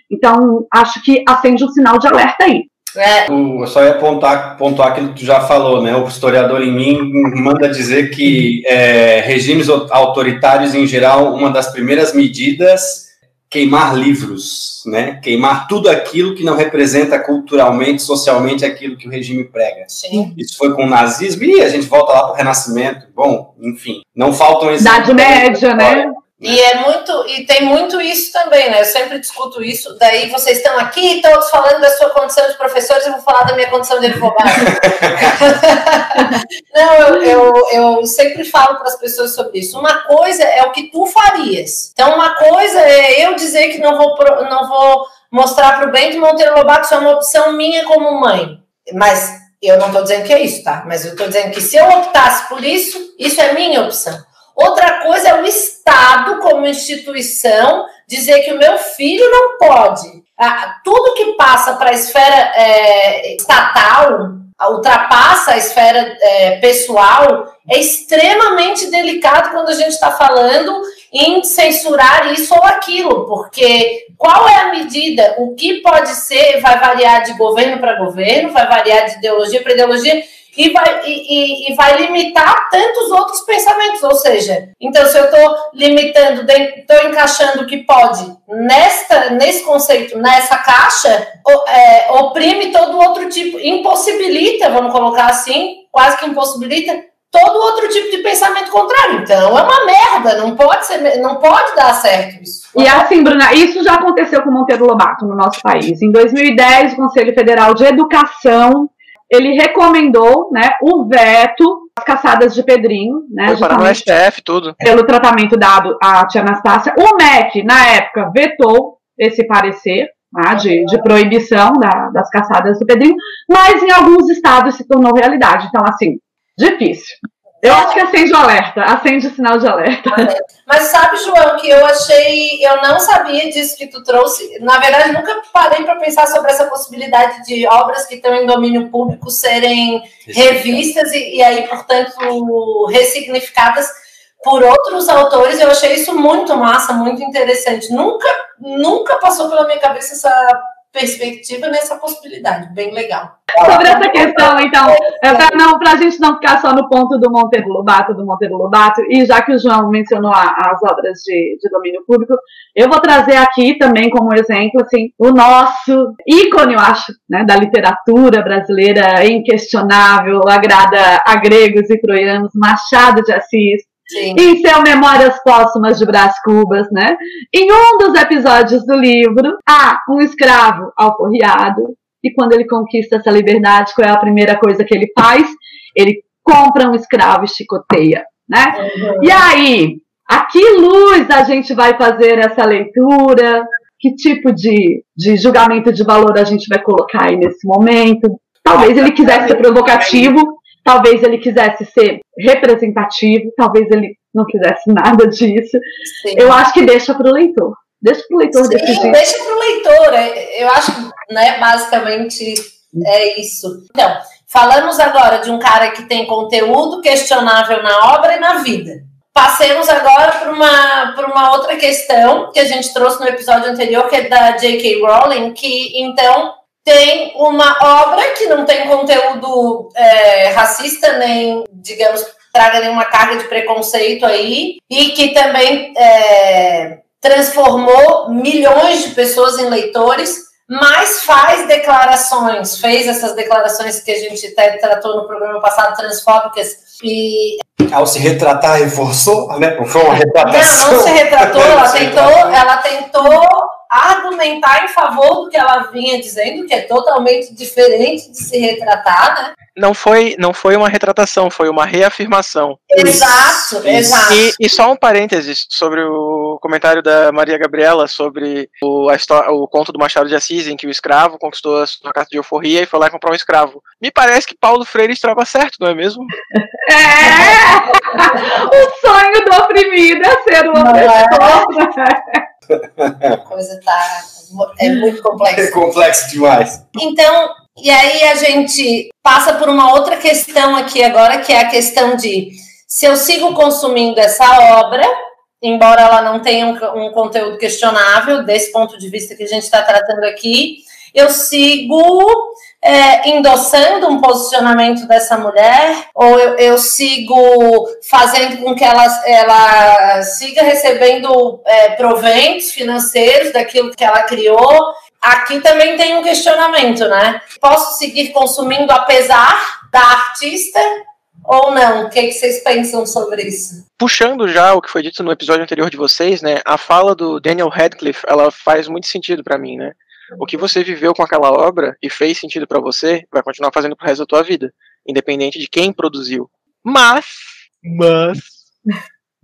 Então, acho que acende um sinal de alerta aí. É. Eu só ia pontuar, pontuar aquilo que tu já falou, né? O historiador em mim manda dizer que é, regimes autoritários, em geral, uma das primeiras medidas queimar livros, né? Queimar tudo aquilo que não representa culturalmente, socialmente aquilo que o regime prega. Sim. Isso foi com o nazismo e a gente volta lá para o Renascimento. Bom, enfim, não faltam exemplos. Idade Média, né? E é muito, e tem muito isso também, né? Eu sempre discuto isso. Daí vocês estão aqui, todos falando da sua condição de professores, eu vou falar da minha condição de advogado. Não, eu, eu, eu, sempre falo para as pessoas sobre isso. Uma coisa é o que tu farias. Então, uma coisa é eu dizer que não vou, não vou mostrar para o Bento Monteiro Lobato, isso é uma opção minha como mãe. Mas eu não estou dizendo que é isso, tá? Mas eu estou dizendo que se eu optasse por isso, isso é minha opção. Outra coisa é o Estado, como instituição, dizer que o meu filho não pode. Tudo que passa para a esfera é, estatal, ultrapassa a esfera é, pessoal, é extremamente delicado quando a gente está falando em censurar isso ou aquilo, porque qual é a medida? O que pode ser vai variar de governo para governo, vai variar de ideologia para ideologia, e vai, e, e, vai limitar tantos outros pensamentos. Ou seja, então, se eu estou limitando, estou encaixando o que pode nesta, nesse conceito, nessa caixa, é, oprime todo outro tipo, impossibilita, vamos colocar assim, quase que impossibilita todo outro tipo de pensamento contrário. Então é uma merda, não pode ser, não pode dar certo isso. E assim, Bruna, isso já aconteceu com Monteiro Lobato no nosso país. Em 2010, o Conselho Federal de Educação ele recomendou, né, o veto às caçadas de Pedrinho, né, Foi para o STF tudo. Pelo tratamento dado à tia Anastácia. O MEC, na época, vetou esse parecer, né, de, de, proibição da, das caçadas do Pedrinho, mas em alguns estados se tornou realidade. Então, assim, difícil. Eu acho que acende o alerta, acende o sinal de alerta. Mas sabe, João, que eu achei, eu não sabia disso que tu trouxe. Na verdade, nunca parei para pensar sobre essa possibilidade de obras que estão em domínio público serem revistas e, e aí, portanto, ressignificadas por outros autores. Eu achei isso muito massa, muito interessante. Nunca, nunca passou pela minha cabeça essa perspectiva nessa possibilidade, bem legal. Sobre essa questão, então, é para não, a gente não ficar só no ponto do Monteiro Lobato, do Monteiro Lobato, e já que o João mencionou a, as obras de, de, domínio público, eu vou trazer aqui também como exemplo, assim, o nosso ícone, eu acho, né, da literatura brasileira, inquestionável, agrada a gregos e troianos, Machado de Assis, Sim. em seu Memórias Póstumas de Brás Cubas, né? Em um dos episódios do livro, há um escravo alforriado, e quando ele conquista essa liberdade, qual é a primeira coisa que ele faz? Ele compra um escravo e chicoteia, né? Uhum. E aí, a que luz a gente vai fazer essa leitura? Que tipo de, de julgamento de valor a gente vai colocar aí nesse momento? Talvez ele quisesse ser provocativo, talvez ele quisesse ser representativo, talvez ele não quisesse nada disso. Sim. Eu acho que deixa para o leitor. Deixa para o leitor Sim, decidir. deixa para o leitor. É, eu acho que, né, basicamente, é isso. Então, falamos agora de um cara que tem conteúdo questionável na obra e na vida. Passemos agora para uma, uma outra questão que a gente trouxe no episódio anterior, que é da J.K. Rowling, que então tem uma obra que não tem conteúdo é, racista, nem, digamos, traga nenhuma carga de preconceito aí, e que também é, transformou milhões de pessoas em leitores, mas faz declarações, fez essas declarações que a gente até tratou no programa passado, transfóbicas, e ao se retratar, reforçou, né? Foi uma retratação. Não, não se retratou, ela tentou, ela tentou argumentar em favor do que ela vinha dizendo, que é totalmente diferente de se retratar, né? Não foi, não foi uma retratação, foi uma reafirmação. Exato, Isso. exato. E, e, só um parênteses sobre o comentário da Maria Gabriela sobre o, a história, o conto do Machado de Assis, em que o escravo conquistou a sua carta de euforia e foi lá comprar um escravo. Me parece que Paulo Freire estava certo, não é mesmo? É! o sonho do oprimido é ser uma pessoa. A coisa tá. É muito complexa. É complexo demais. Então, e aí a gente passa por uma outra questão aqui agora, que é a questão de se eu sigo consumindo essa obra, embora ela não tenha um, um conteúdo questionável, desse ponto de vista que a gente está tratando aqui, eu sigo é, endossando um posicionamento dessa mulher, ou eu, eu, sigo fazendo com que ela, ela siga recebendo é, proventos financeiros daquilo que ela criou. Aqui também tem um questionamento, né? Posso seguir consumindo apesar da artista ou não? O que, é que, vocês pensam sobre isso? Puxando já o que foi dito no episódio anterior de vocês, né? A fala do Daniel Radcliffe, ela faz muito sentido para mim, né? O que você viveu com aquela obra e fez sentido para você, vai continuar fazendo pro resto da tua vida, independente de quem produziu. Mas, mas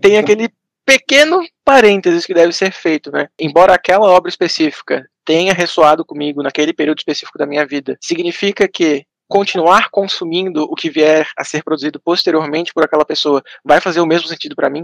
tem aquele pequeno parênteses que deve ser feito, né? Embora aquela obra específica tenha ressoado comigo naquele período específico da minha vida, significa que continuar consumindo o que vier a ser produzido posteriormente por aquela pessoa vai fazer o mesmo sentido para mim?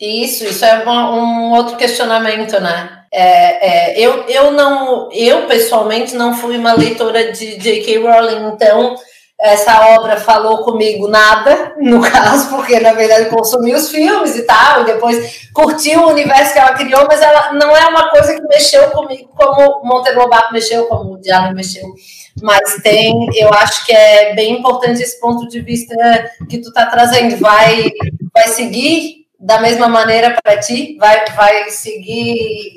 Isso, isso é um, um outro questionamento, né? É, é, eu, eu não, eu pessoalmente não fui uma leitora de J.K. Rowling, então essa obra falou comigo nada, no caso, porque na verdade consumi os filmes e tal, e depois curti o universo que ela criou, mas ela não é uma coisa que mexeu comigo como Monteiro Lobato mexeu, como o Diabo mexeu. Mas tem, eu acho que é bem importante esse ponto de vista que tu está trazendo. Vai, vai seguir da mesma maneira para ti? Vai, vai seguir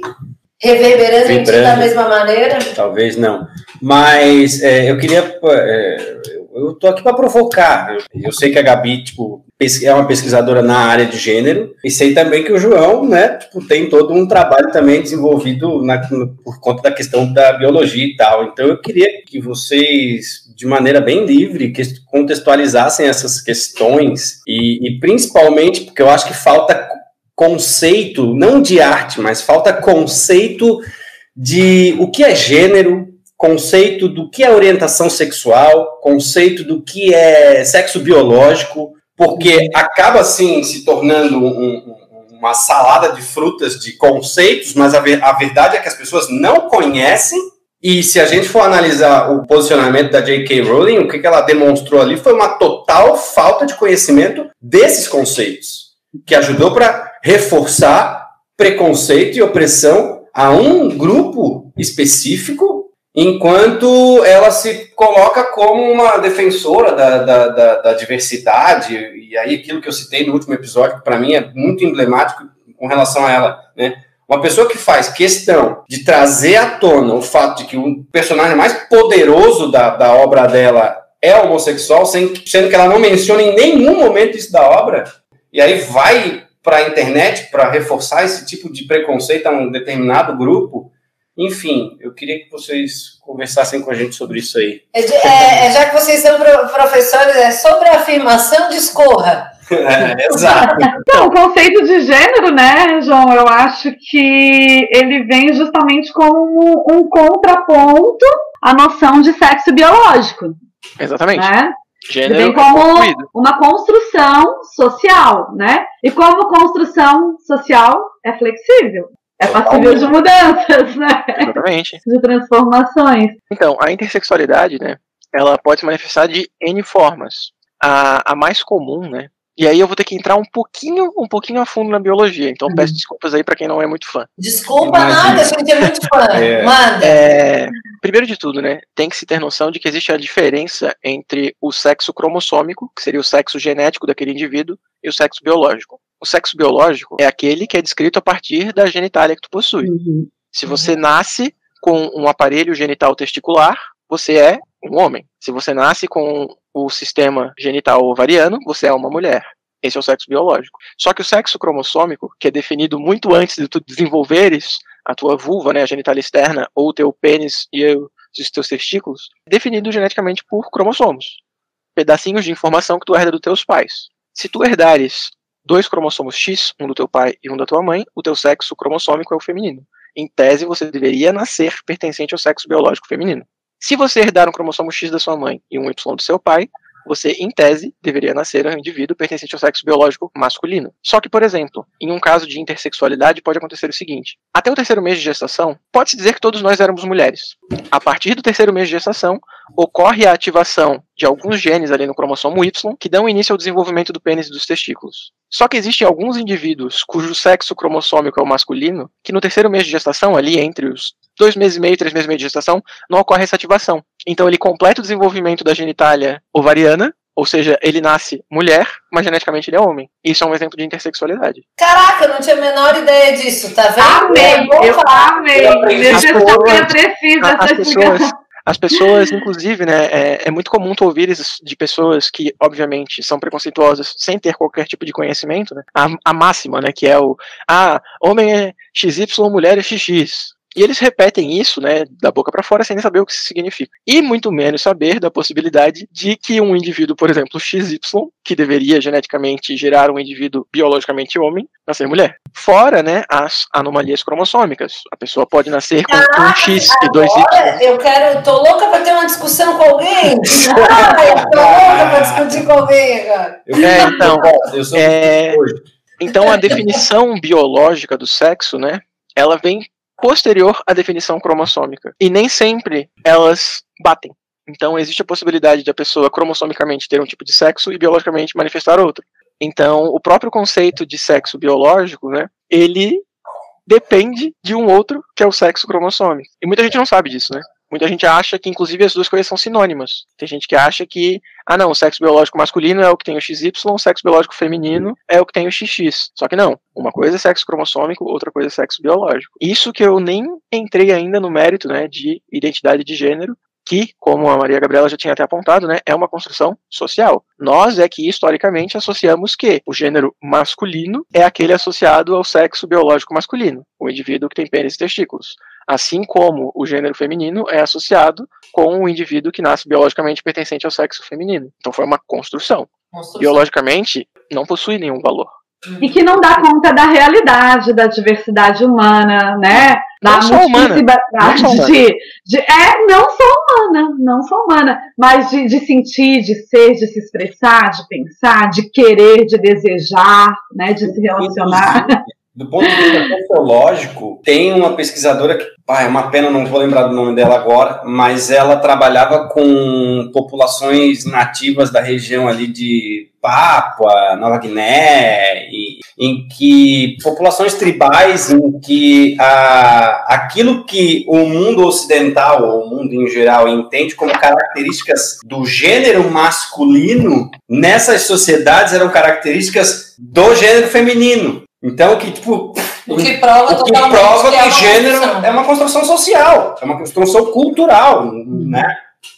reverberando em ti da mesma maneira? Talvez não. Mas é, eu queria. É, eu tô aqui para provocar. Eu sei que a Gabi, tipo, é uma pesquisadora na área de gênero, e sei também que o João, né, tipo, tem todo um trabalho também desenvolvido na, por conta da questão da biologia e tal. Então eu queria que vocês, de maneira bem livre, que contextualizassem essas questões, e, e principalmente porque eu acho que falta conceito, não de arte, mas falta conceito de o que é gênero, conceito do que é orientação sexual, conceito do que é sexo biológico, porque acaba assim se tornando um, uma salada de frutas de conceitos, mas a, ver, a verdade é que as pessoas não conhecem. E se a gente for analisar o posicionamento da J.K. Rowling, o que, ela demonstrou ali foi uma total falta de conhecimento desses conceitos, que ajudou para reforçar preconceito e opressão a um grupo específico enquanto ela se coloca como uma defensora da, da, da, da, diversidade, e aí aquilo que eu citei no último episódio, que para mim é muito emblemático com relação a ela, né? Uma pessoa que faz questão de trazer à tona o fato de que o personagem mais poderoso da, da obra dela é homossexual, sendo que ela não menciona em nenhum momento isso da obra, e aí vai para a internet para reforçar esse tipo de preconceito a um determinado grupo, enfim, eu queria que vocês conversassem com a gente sobre isso aí. É, é, é já que vocês são professores, é sobre a afirmação discorra. É, exato. Então, o conceito de gênero, né, João, eu acho que ele vem justamente como um contraponto à noção de sexo biológico. Exatamente. Né? Gênero ele vem como uma construção social, né? E como construção social é flexível. É passível de mudanças, né? Exatamente. De transformações. Então, a intersexualidade, né? Ela pode se manifestar de N formas. A, a mais comum, né? E aí eu vou ter que entrar um pouquinho, um pouquinho a fundo na biologia. Então uhum. peço desculpas aí para quem não é muito fã. Desculpa Imagina. nada, a gente é muito fã. É. Manda. É, primeiro de tudo, né? Tem que se ter noção de que existe a diferença entre o sexo cromossômico, que seria o sexo genético daquele indivíduo, e o sexo biológico. O sexo biológico é aquele que é descrito a partir da genitália que tu possui. Uhum. Se você uhum. nasce com um aparelho genital testicular, você é um homem. Se você nasce com o sistema genital ovariano, você é uma mulher. Esse é o sexo biológico. Só que o sexo cromossômico, que é definido muito antes de tu desenvolveres a tua vulva, né, a genitália externa, ou o teu pênis e os teus testículos, é definido geneticamente por cromossomos. Pedacinhos de informação que tu herda dos teus pais. Se tu herdares dois cromossomos X, um do teu pai e um da tua mãe, o teu sexo cromossômico é o feminino. Em tese, você deveria nascer pertencente ao sexo biológico feminino. Se você herdar um cromossomo X da sua mãe e um Y do seu pai, você, em tese, deveria nascer um indivíduo pertencente ao sexo biológico masculino. Só que, por exemplo, em um caso de intersexualidade, pode acontecer o seguinte: até o terceiro mês de gestação, pode-se dizer que todos nós éramos mulheres. A partir do terceiro mês de gestação, ocorre a ativação de alguns genes ali no cromossomo Y que dão início ao desenvolvimento do pênis e dos testículos. Só que existem alguns indivíduos cujo sexo cromossômico é o masculino, que no terceiro mês de gestação, ali entre os dois meses e meio, três meses e meio de gestação, não ocorre essa ativação. Então ele completa o desenvolvimento da genitália ovariana, ou seja, ele nasce mulher, mas geneticamente ele é homem. Isso é um exemplo de intersexualidade. Caraca, eu não tinha a menor ideia disso, tá vendo? Amei, eu amei. As pessoas, as pessoas, as pessoas, inclusive, né, é, é, muito comum tu ouvir de pessoas que, obviamente, são preconceituosas sem ter qualquer tipo de conhecimento, né, a, a máxima, né, que é o, ah, homem é XY, mulher é XX. E eles repetem isso, né, da boca para fora, sem saber o que isso significa. E muito menos saber da possibilidade de que um indivíduo, por exemplo, XY, que deveria geneticamente gerar um indivíduo biologicamente homem, nascer mulher. Fora, né, as anomalias cromossômicas. A pessoa pode nascer com Caraca, um X e dois Y. Eu quero, tô louca para ter uma discussão com alguém. ah, eu tô louca para discutir com alguém agora. É, então, é, então a definição biológica do sexo, né, ela vem posterior à definição cromossômica. E nem sempre elas batem. Então existe a possibilidade de a pessoa cromossomicamente ter um tipo de sexo e biologicamente manifestar outro. Então, o próprio conceito de sexo biológico, né, ele depende de um outro, que é o sexo cromossômico. E muita gente não sabe disso, né? Muita gente acha que, inclusive, as duas coisas são sinônimas. Tem gente que acha que, ah, não, o sexo biológico masculino é o que tem o XY, o sexo biológico feminino é o que tem o XX. Só que não. Uma coisa é sexo cromossômico, outra coisa é sexo biológico. Isso que eu nem entrei ainda no mérito, né, de identidade de gênero, que, como a Maria Gabriela já tinha até apontado, né, é uma construção social. Nós é que historicamente associamos que o gênero masculino é aquele associado ao sexo biológico masculino, o indivíduo que tem pênis e testículos. Assim como o gênero feminino é associado com o indivíduo que nasce biologicamente pertencente ao sexo feminino. Então foi uma construção. construção. Biologicamente, não possui nenhum valor. E que não dá conta da realidade, da diversidade humana, né? Da multiplicidade de, de. É, não só humana, não só humana, mas de, de sentir, de ser, de se expressar, de pensar, de querer, de desejar, né? De se relacionar. Do ponto de vista sociológico, tem uma pesquisadora que, ah, é uma pena, não vou lembrar do nome dela agora, mas ela trabalhava com populações nativas da região ali de Papua, Nova Guiné, e, em que populações tribais, em que a, aquilo que o mundo ocidental, ou o mundo em geral, entende como características do gênero masculino, nessas sociedades eram características do gênero feminino. Então, que tipo. O que prova, o que, prova que, que é gênero é uma construção social, é uma construção cultural, né?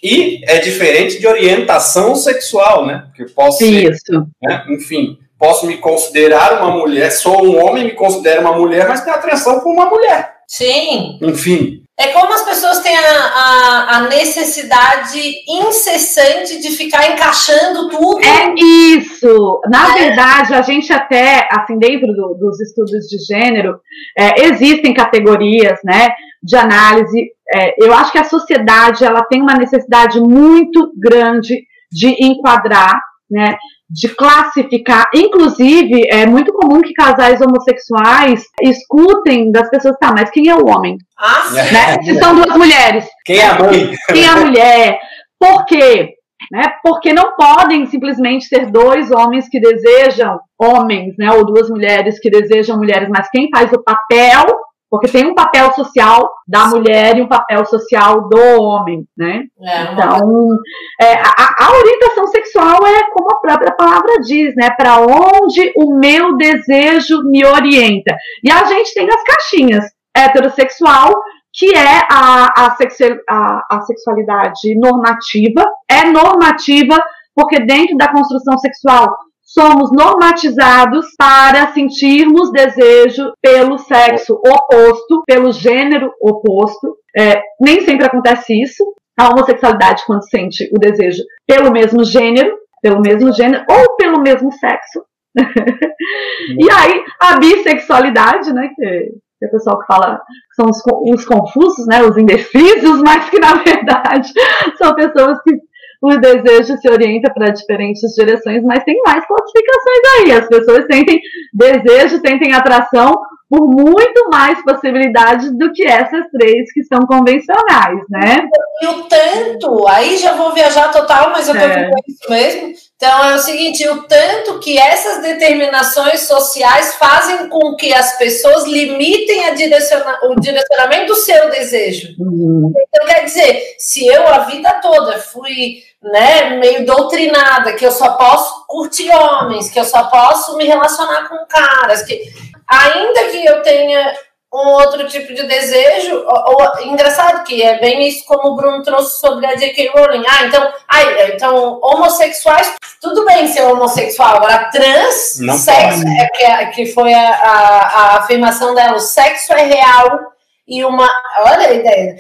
E é diferente de orientação sexual, né? Porque posso Isso. Ser, né? enfim, posso me considerar uma mulher, sou um homem, me considero uma mulher, mas tenho atração por uma mulher. Sim. Enfim. É como as pessoas têm a, a, a, necessidade incessante de ficar encaixando tudo. É isso. Na é. verdade, a gente até, assim, dentro do, dos estudos de gênero, é, existem categorias, né, de análise. É, eu acho que a sociedade, ela tem uma necessidade muito grande de enquadrar, né, de classificar. Inclusive, é muito comum que casais homossexuais escutem das pessoas, tá, mas quem é o homem? Ah, né? Se são duas mulheres. Quem é a mãe? Quem é a mulher? Por quê? Né? Porque não podem simplesmente ser dois homens que desejam homens, né? Ou duas mulheres que desejam mulheres, mas quem faz o papel porque tem um papel social da mulher e um papel social do homem, né? É, então, é, a, a, orientação sexual é como a própria palavra diz, né? Para onde o meu desejo me orienta. E a gente tem as caixinhas heterossexual, que é a, a, sexu, a, a sexualidade normativa, é normativa porque dentro da construção sexual somos normatizados para sentirmos desejo pelo sexo oposto, pelo gênero oposto. É, nem sempre acontece isso. A homossexualidade, quando sente o desejo pelo mesmo gênero, pelo mesmo gênero ou pelo mesmo sexo. e aí, a bissexualidade, né, que é o pessoal que fala que são os, os, confusos, né, os indecisos, mas que na verdade são pessoas que o desejo se orienta para diferentes direções, mas tem mais classificações aí. As pessoas sentem desejo, sentem atração por muito mais possibilidades do que essas três que são convencionais, né? E o tanto, aí já vou viajar total, mas eu tô é. com isso mesmo. Então é o seguinte, o tanto que essas determinações sociais fazem com que as pessoas limitem direciona, o direcionamento do seu desejo. Uhum. Então quer dizer, se eu a vida toda fui né, meio doutrinada, que eu só posso curtir homens, que eu só posso me relacionar com caras, que ainda que eu tenha um outro tipo de desejo, ou, ou, engraçado que é bem isso como o Bruno trouxe sobre a J.K. Rowling. Ah, então, ai, então homossexuais, tudo bem ser homossexual, agora trans, Não sexo, é, que, é, que foi a, a, a afirmação dela, o sexo é real e uma. Olha a ideia.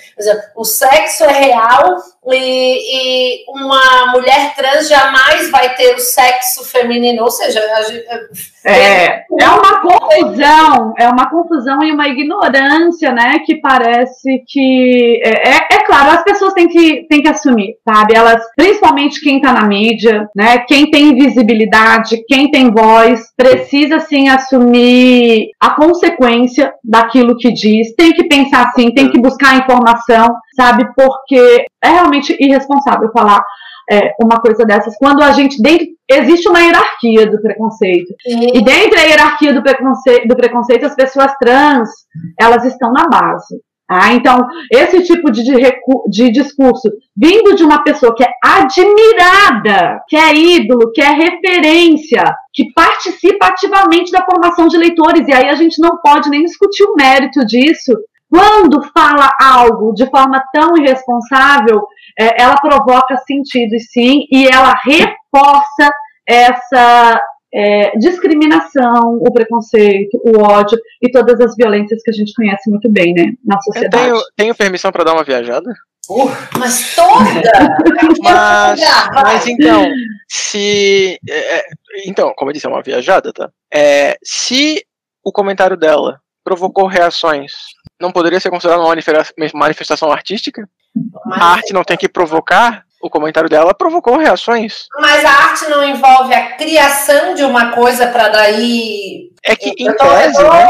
o sexo é real e, e, uma mulher trans jamais vai ter o sexo feminino. Ou seja, a, é, é uma confusão, é uma confusão e uma ignorância, né? Que parece que. É, é, é claro, as pessoas têm que, têm que assumir, sabe? Elas, principalmente quem está na mídia, né? Quem tem visibilidade, quem tem voz, precisa sim assumir a consequência daquilo que diz, tem que pensar assim, tem que buscar informação, sabe? Porque é realmente irresponsável falar é, uma coisa dessas quando a gente dentro existe uma hierarquia do preconceito Sim. e dentro da hierarquia do preconceito, do preconceito as pessoas trans elas estão na base ah, então, esse tipo de, de, de, discurso vindo de uma pessoa que é admirada, que é ídolo, que é referência, que participa ativamente da formação de leitores, e aí a gente não pode nem discutir o mérito disso. Quando fala algo de forma tão irresponsável, é, ela provoca sentido, sim, e ela reforça essa é, discriminação, o preconceito, o ódio e todas as violências que a gente conhece muito bem, né, na sociedade. Eu tenho, tenho permissão para dar uma viajada? Uh, mas toda! mas, mas então, se. É, é, então, como eu disse, é uma viajada, tá? É, se o comentário dela provocou reações, não poderia ser considerado uma manifestação artística? Mas... A arte não tem que provocar o comentário dela provocou reações. Mas a arte não envolve a criação de uma coisa para daí. É que, em tese, né,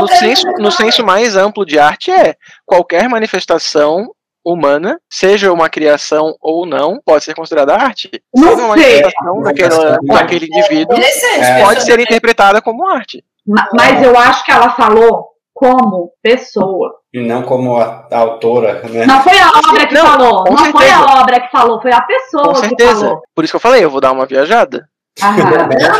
no, senso, no senso mais amplo de arte, é qualquer manifestação humana, seja uma criação ou não, pode ser considerada arte. Não uma sei. manifestação daquela, daquele indivíduo é, pode ser interpretada como arte. Mas eu acho que ela falou como pessoa. E não como a, a autora, né? Não foi a obra que não, falou. Não certeza. foi a obra que falou, foi a pessoa com certeza. que falou. Por isso que eu falei, eu vou dar uma viajada.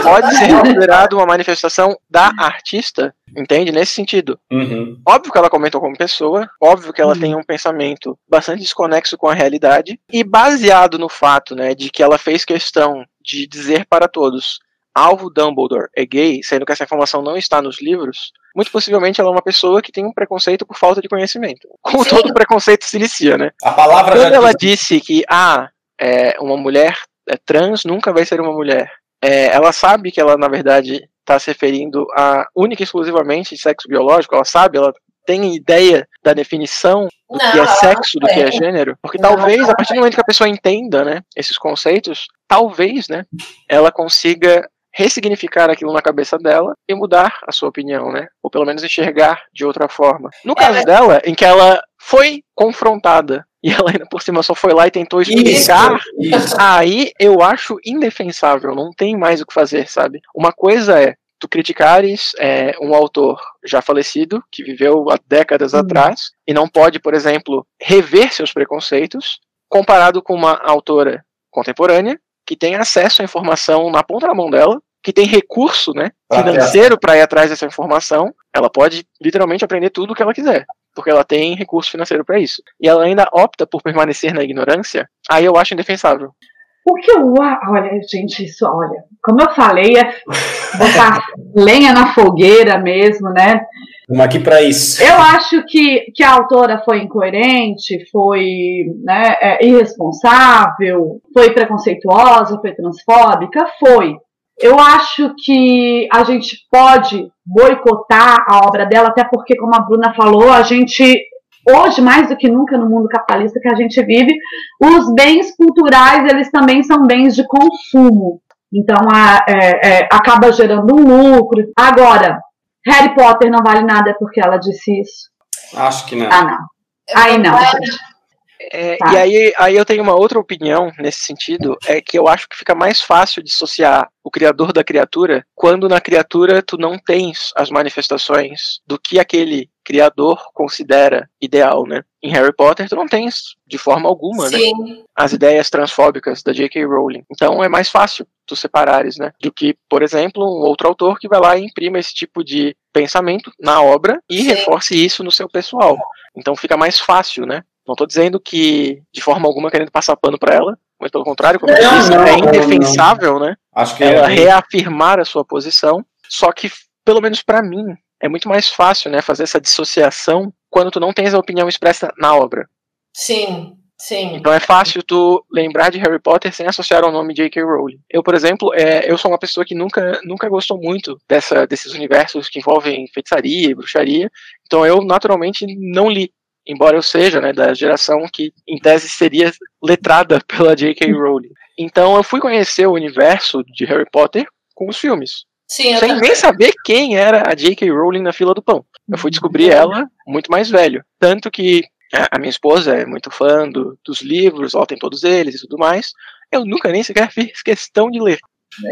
Pode ser considerado uma manifestação da artista, entende? Nesse sentido. Uhum. Óbvio que ela comentou como pessoa, óbvio que ela uhum. tem um pensamento bastante desconexo com a realidade, e baseado no fato né, de que ela fez questão de dizer para todos alvo Dumbledore é gay, sendo que essa informação não está nos livros, muito possivelmente ela é uma pessoa que tem um preconceito por falta de conhecimento. Como Sim. todo preconceito se inicia, né? A palavra Quando ela disse que ah, é, uma mulher é, trans nunca vai ser uma mulher, é, ela sabe que ela, na verdade, está se referindo a única e exclusivamente sexo biológico, ela sabe, ela tem ideia da definição do não, que é sexo, do que é gênero, porque não, talvez, a partir do momento que a pessoa entenda, né, esses conceitos, talvez, né, ela consiga ressignificar aquilo na cabeça dela e mudar a sua opinião, né? Ou pelo menos enxergar de outra forma. No caso é, dela, em que ela foi confrontada e ela ainda por cima só foi lá e tentou explicar, isso, isso. aí eu acho indefensável, não tem mais o que fazer, sabe? Uma coisa é tu criticares é, um autor já falecido, que viveu há décadas uhum. atrás, e não pode, por exemplo, rever seus preconceitos, comparado com uma autora contemporânea, que tem acesso à informação na ponta da mão dela, que tem recurso né, financeiro para ir atrás dessa informação, ela pode literalmente aprender tudo o que ela quiser, porque ela tem recurso financeiro para isso. E ela ainda opta por permanecer na ignorância, aí eu acho indefensável. O que eu. Olha, gente, isso, olha. Como eu falei, é botar lenha na fogueira mesmo, né? Vamos aqui para isso. Eu acho que, que a autora foi incoerente, foi né, é, irresponsável, foi preconceituosa, foi transfóbica, foi. Eu acho que a gente pode boicotar a obra dela, até porque, como a Bruna falou, a gente hoje mais do que nunca no mundo capitalista que a gente vive, os bens culturais eles também são bens de consumo. Então a, é, é, acaba gerando um lucro. Agora, Harry Potter não vale nada porque ela disse isso. Acho que não. Ah, não. Aí não. É, tá. E aí, aí eu tenho uma outra opinião nesse sentido, é que eu acho que fica mais fácil dissociar o criador da criatura quando na criatura tu não tens as manifestações do que aquele criador considera ideal, né? Em Harry Potter tu não tens de forma alguma, né? Sim. né? As ideias transfóbicas da J.K. Rowling. Então é mais fácil tu separares, né? Do que, por exemplo, um outro autor que vai lá e imprima esse tipo de pensamento na obra e Sim. reforce isso no seu pessoal. Então fica mais fácil, né? Não estou dizendo que, de forma alguma, querendo passar pano para ela, mas pelo contrário, como eu disse, é indefensável, não. né? Acho que ela é reafirmar a sua posição. Só que, pelo menos para mim, é muito mais fácil, né, fazer essa dissociação quando tu não tens a opinião expressa na obra. Sim, sim. Então é fácil tu lembrar de Harry Potter sem associar ao nome J.K. Rowling. Eu, por exemplo, é, eu sou uma pessoa que nunca, nunca gostou muito dessa, desses universos que envolvem feitiçaria e bruxaria. Então eu, naturalmente, não li embora eu seja né, da geração que, em tese, seria letrada pela J.K. Rowling. Então eu fui conhecer o universo de Harry Potter com os filmes. Sim, sem nem saber quem era a J.K. Rowling na fila do pão. Eu fui descobrir uhum. ela muito mais velho. Tanto que a minha esposa é muito fã do, dos livros, ela tem todos eles e tudo mais. Eu nunca nem sequer fiz questão de ler.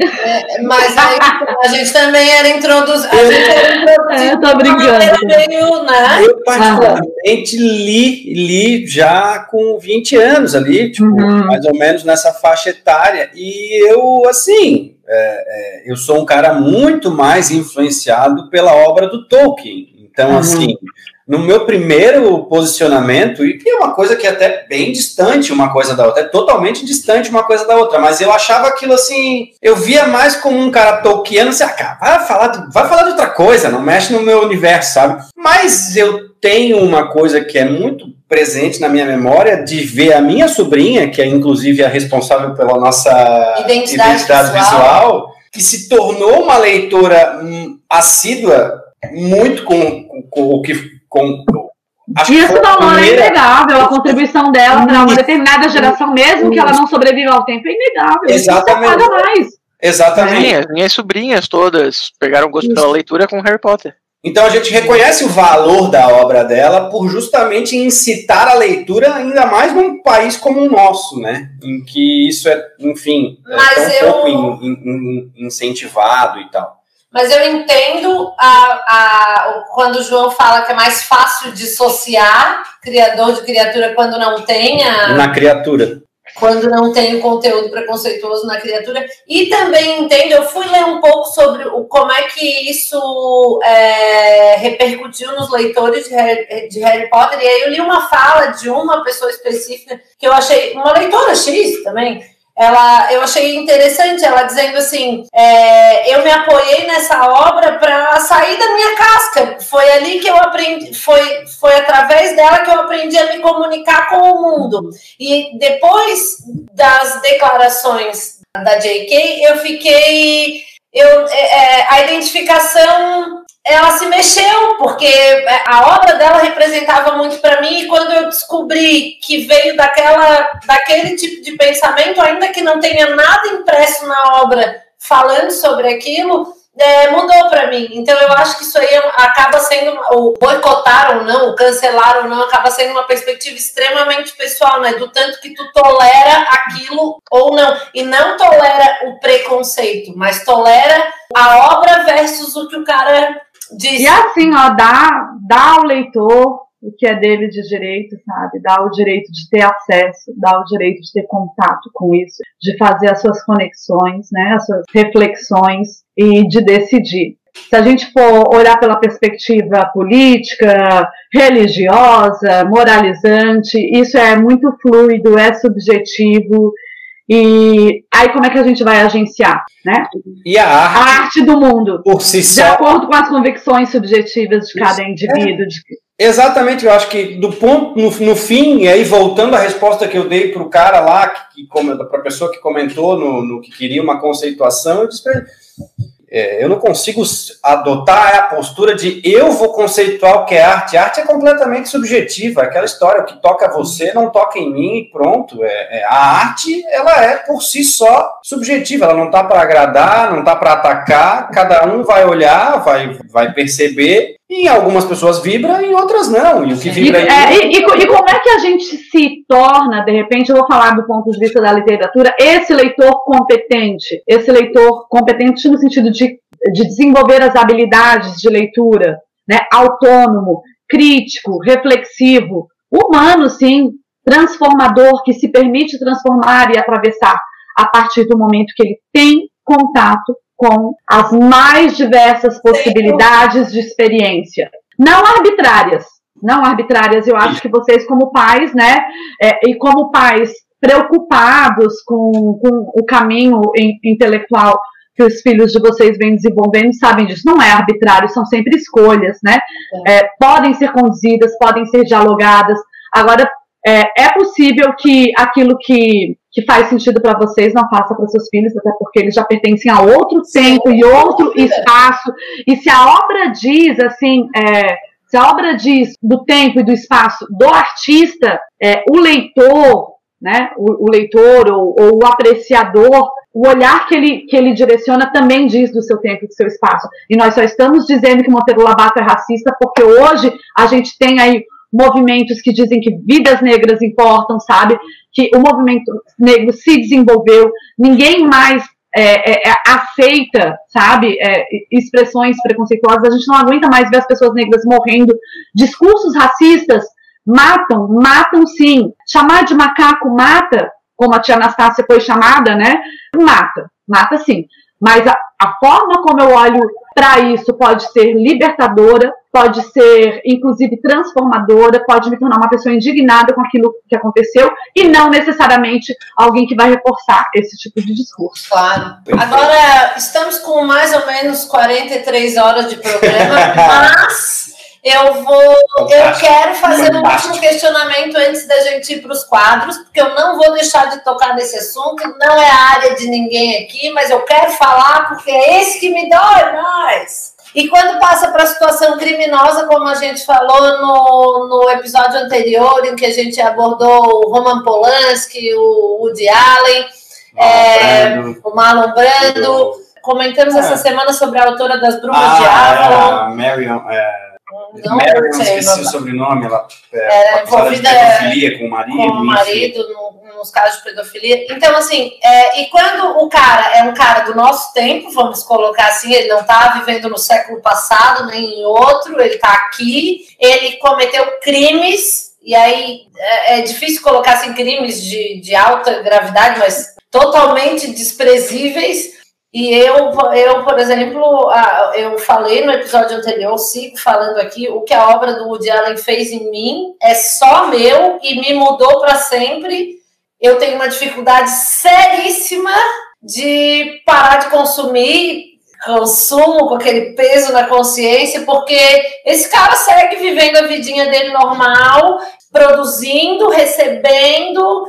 É, mas aí a gente também era introduzida. A gente era. É, eu tô brincando. Meio, né? Eu, particularmente, li, li já com 20 anos ali, tipo, Uhum. mais ou menos nessa faixa etária. E eu, assim, é, é, eu sou um cara muito mais influenciado pela obra do Tolkien. Então, Uhum. assim, no meu primeiro posicionamento, e que é uma coisa que é até bem distante uma coisa da outra, é totalmente distante uma coisa da outra, mas eu achava aquilo assim, eu via mais como um cara tolkiano, assim, ah, cara, vai falar, de, vai falar de outra coisa, não mexe no meu universo, sabe? Mas eu tenho uma coisa que é muito presente na minha memória de ver a minha sobrinha, que é inclusive a responsável pela nossa Identidade visual. que se tornou uma leitora hum, assídua muito com, com, com o que com acho E que a valor é primeira- inegável, a contribuição dela para uma Isso. determinada geração, mesmo que ela não sobreviva ao tempo, é inegável. Isso não Exatamente. apaga mais. Exatamente. Sim, as minhas sobrinhas todas pegaram gosto Isso. pela leitura com Harry Potter. Então a gente reconhece o valor da obra dela por justamente incitar a leitura, ainda mais num país como o nosso, né? Em que isso é, enfim, é tão eu- pouco in- in- in- incentivado e tal. Mas eu entendo a, a, quando o João fala que é mais fácil dissociar criador de criatura quando não tem a, Na criatura. quando não tem o conteúdo preconceituoso na criatura. E também entendo, eu fui ler um pouco sobre o, como é que isso é, repercutiu nos leitores de Harry, de Harry Potter, e aí eu li uma fala de uma pessoa específica que eu achei, uma leitora X também, ela, eu achei interessante ela dizendo assim: é, eu me apoiei nessa obra para sair da minha casca. Foi ali que eu aprendi, foi, foi através dela que eu aprendi a me comunicar com o mundo. E depois das declarações da JK, eu fiquei. Eu, é, é, a identificação ela se mexeu, porque a obra dela representava muito para mim, e quando eu descobri que veio daquela, daquele tipo de pensamento, ainda que não tenha nada impresso na obra falando sobre aquilo, é, mudou para mim. Então eu acho que isso aí acaba sendo, o boicotar ou não, o cancelar ou não, acaba sendo uma perspectiva extremamente pessoal, né? Do tanto que tu tolera aquilo ou não. E não tolera o preconceito, mas tolera a obra versus o que o cara E assim, ó, dá, dá ao leitor o que é dele de direito, sabe? Dá o direito de ter acesso, dá o direito de ter contato com isso, de fazer as suas conexões, né? As suas reflexões e de decidir. Se a gente for olhar pela perspectiva política, religiosa, moralizante, isso é muito fluido, é subjetivo. E aí como é que a gente vai agenciar, né? E a arte, A arte do mundo, por si de só. acordo com as convicções subjetivas de cada indivíduo. De... Exatamente, eu acho que do ponto, no, no fim, e aí voltando à resposta que eu dei para o cara lá, que, que para a pessoa que comentou no, no que queria uma conceituação, eu disse pra ele, é, eu não consigo adotar a postura de eu vou conceituar o que é arte. Arte é completamente subjetiva, aquela história, o que toca você não toca em mim e pronto. É, é, a arte, ela é por si só subjetiva, ela não tá para agradar, não tá para atacar, cada um vai olhar, vai, vai perceber, e algumas pessoas vibra, em outras não. E o que E, vibra é, em e, e, e como é que a gente se torna, de repente, eu vou falar do ponto de vista da literatura, esse leitor competente, esse leitor competente no sentido de, de desenvolver as habilidades de leitura, né, autônomo, crítico, reflexivo, humano, sim, transformador, que se permite transformar e atravessar a partir do momento que ele tem contato com as mais diversas possibilidades de experiência. Não arbitrárias, não arbitrárias. Eu acho que vocês, como pais, né, é, e como pais preocupados com, com o caminho in, intelectual que os filhos de vocês vêm desenvolvendo, sabem disso. Não é arbitrário, são sempre escolhas, né? É, podem ser conduzidas, podem ser dialogadas. Agora, é, é possível que aquilo que, que faz sentido para vocês não faça para seus filhos, até porque eles já pertencem a outro tempo e outro espaço. E se a obra diz assim, é, se a obra diz do tempo e do espaço do artista, é, o leitor, né, o, o leitor ou, ou, o apreciador, o olhar que ele, que ele direciona também diz do seu tempo e do seu espaço. E nós só estamos dizendo que Monteiro Lobato é racista porque hoje a gente tem aí movimentos que dizem que vidas negras importam, sabe? Que o movimento negro se desenvolveu, ninguém mais é, é, é aceita, sabe, é, expressões preconceituosas, a gente não aguenta mais ver as pessoas negras morrendo, discursos racistas matam, matam sim, chamar de macaco mata, como a tia Anastácia foi chamada, né, mata, mata sim, mas a, a forma como eu olho para isso pode ser libertadora, pode ser, inclusive, transformadora, pode me tornar uma pessoa indignada com aquilo que aconteceu e não necessariamente alguém que vai reforçar esse tipo de discurso. Claro. Agora, estamos com mais ou menos 43 horas de programa, mas eu vou, eu quero fazer um último questionamento antes da gente ir para os quadros, porque eu não vou deixar de tocar nesse assunto, não é a área de ninguém aqui, mas eu quero falar porque é esse que me dói mais. E quando passa para a situação criminosa, como a gente falou no, no episódio anterior, em que a gente abordou o Roman Polanski, o Woody Allen, é, o Marlon Brando. Comentamos é. essa semana sobre a autora das Brumas ah, de Avalon. É, Marion, é, não, Mary, não sei, esqueci o sobrenome, ela É, é, envolvida- de pedofilia com o marido. com o marido no- nos casos de pedofilia. Então, assim, é, e quando o cara é um cara do nosso tempo, vamos colocar assim, ele não está vivendo no século passado nem em outro, ele está aqui, ele cometeu crimes, e aí é, é difícil colocar assim, crimes de, de alta gravidade, mas totalmente desprezíveis. E eu, eu, por exemplo, eu falei no episódio anterior, sigo falando aqui, o que a obra do Woody Allen fez em mim é só meu e me mudou para sempre. Eu tenho uma dificuldade seríssima de parar de consumir consumo com aquele peso na consciência, porque esse cara segue vivendo a vidinha dele normal, produzindo, recebendo,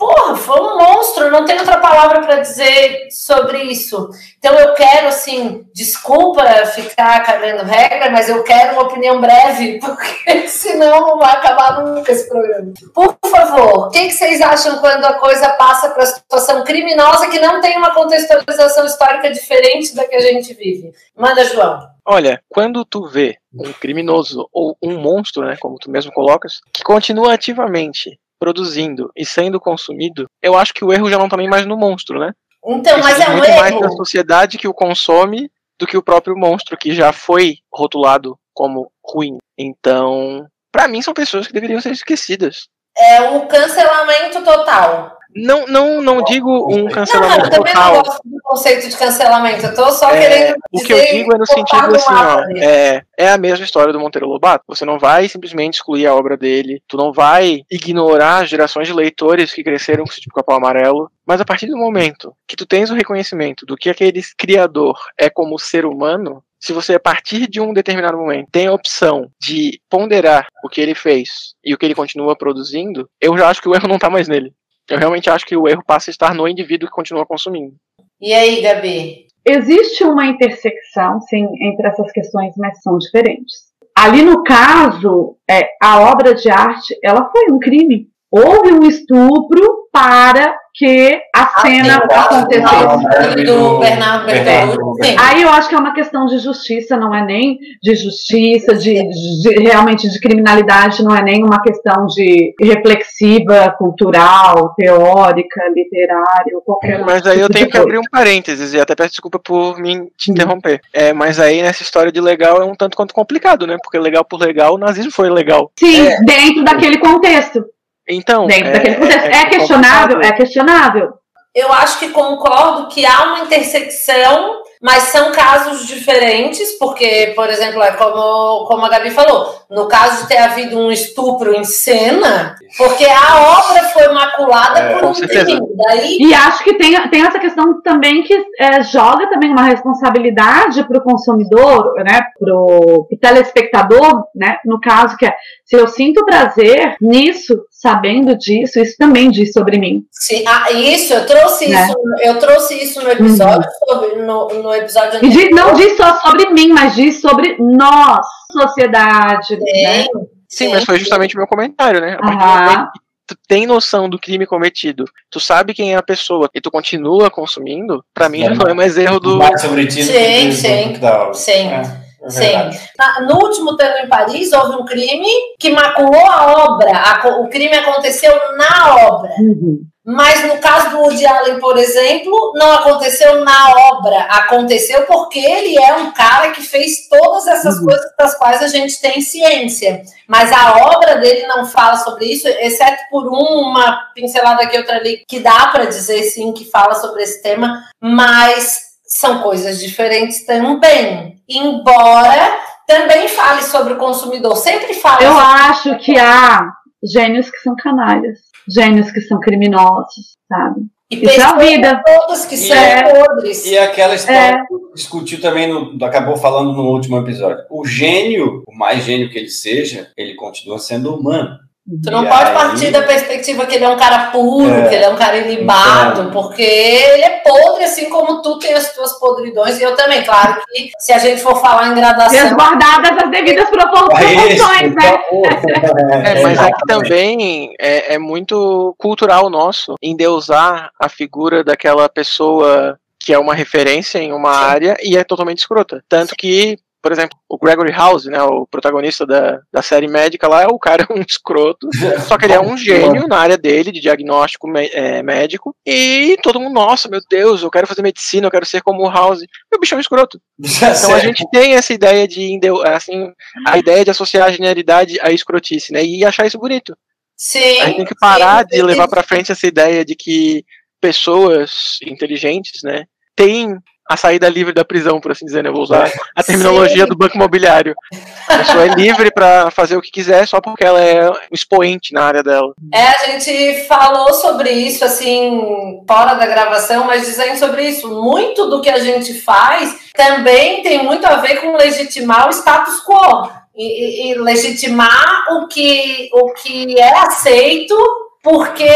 Porra, foi um monstro, não tem outra palavra para dizer sobre isso. Então eu quero, assim, desculpa ficar cagando regra, mas eu quero uma opinião breve, porque senão não vai acabar nunca esse programa. Por favor, o que, que vocês acham quando a coisa passa para a situação criminosa que não tem uma contextualização histórica diferente da que a gente vive? Manda, João. Olha, quando tu vê um criminoso ou um monstro, né, como tu mesmo colocas, que continua ativamente produzindo e sendo consumido, eu acho que o erro já não tá nem mais no monstro, né? Então, mas diz é um muito mais da erro. sociedade que o consome do que o próprio monstro, que já foi rotulado como ruim. Então, pra mim, são pessoas que deveriam ser esquecidas. É um cancelamento total. Não, não, não digo um Não, não, cancelamento eu também não total. gosto do conceito de cancelamento. Eu tô só É, querendo o que eu digo é no sentido assim, ó, é, é a mesma história do Monteiro Lobato. Você não vai simplesmente excluir a obra dele, tu não vai ignorar as gerações de leitores que cresceram com esse tipo de capão amarelo, mas a partir do momento que tu tens o reconhecimento do que aquele criador é como ser humano, se você a partir de um determinado momento tem a opção de ponderar o que ele fez e o que ele continua produzindo, eu já acho que o erro não tá mais nele. Eu realmente acho que o erro passa a estar no indivíduo que continua consumindo. E aí, Gabi? Existe uma intersecção, sim, entre essas questões, mas são diferentes. Ali no caso, é, a obra de arte, ela foi um crime. Houve um estupro para que a cena acontecesse. Do Bernardo Bertolucci. Aí eu acho que é uma questão de justiça, não é nem de justiça, de, de- realmente de criminalidade, não é nem uma questão de reflexiva, cultural, teórica, literária, qualquer Mas aí eu tipo tenho que coisa. abrir um parênteses, e até peço desculpa por me te Hum. interromper. É, mas aí nessa história de legal é um tanto quanto complicado, né? Porque legal por legal, o nazismo foi legal. Sim, dentro daquele contexto. Então. Dentro daquele contexto. É, questionável, é questionável. Eu acho que concordo que há uma intersecção, mas são casos diferentes, porque, por exemplo, é como, como a Gabi falou, no caso de ter havido um estupro em cena, porque a obra foi maculada É, por um crime. Daí E acho que tem, tem essa questão também que é, joga também uma responsabilidade para o consumidor, né, para o telespectador, né, no caso que é, se eu sinto prazer nisso, sabendo disso, isso também diz sobre mim. Sim, ah, isso, eu trouxe Né? isso, eu trouxe isso no episódio, sobre- no, no episódio E anterior. diz- não diz só sobre mim, mas diz sobre nós, sociedade. Né? Sim, mas foi justamente o meu comentário, né? Aham. tu tem noção do crime cometido, tu sabe quem é a pessoa e tu continua consumindo, pra mim já É. não é mais erro do. Sobre ti Sim, sim. Sim. É. Sim. Na, no último Tango em Paris, houve um crime que maculou a obra. A, o crime aconteceu na obra. Uhum. Mas no caso do Woody Allen, por exemplo, não aconteceu na obra. Aconteceu porque ele é um cara que fez todas essas Uhum. coisas das quais a gente tem ciência. Mas a obra dele não fala sobre isso, exceto por uma pincelada aqui, outra ali, que dá para dizer sim que fala sobre esse tema, mas são coisas diferentes também. Embora também fale sobre o consumidor, sempre fala Eu sobre acho que há gênios que são canalhas, gênios que são criminosos, sabe? e isso é a pessoas vida. todas que E são é- podres. E aquela história que discutiu também, no, acabou falando no último episódio. O gênio, o mais gênio que ele seja, ele continua sendo humano. Tu não E pode aí- partir da perspectiva que ele é um cara puro, É. que ele é um cara ilibado, Então. porque ele é podre, assim como tu tem as tuas podridões, e eu também. Claro que se a gente for falar em gradação, Resguardadas as devidas proporções, né? É, mas é que também é, é muito cultural nosso endeusar a figura daquela pessoa que é uma referência em uma Sim. área e é totalmente escrota. Tanto que, por exemplo, o Gregory House, né, o protagonista da, da série médica lá, o cara é um escroto, só que ele é um gênio na área dele, de diagnóstico é, médico, e todo mundo, nossa, meu Deus, eu quero fazer medicina, eu quero ser como o House. E o bicho é um escroto. Então a gente tem essa ideia de assim, a ideia de associar a genialidade à escrotice, né? E achar isso bonito. sim. A gente tem que parar sim, de levar pra frente essa ideia de que pessoas inteligentes, né, têm a saída livre da prisão, por assim dizer, né? Eu vou usar a terminologia Sim. do banco imobiliário. A pessoa é livre pra fazer o que quiser só porque ela é um expoente na área dela. É, a gente falou sobre isso, assim, fora da gravação, mas dizendo sobre isso, muito do que a gente faz também tem muito a ver com legitimar o status quo. E, e- e legitimar o que, o que é aceito porque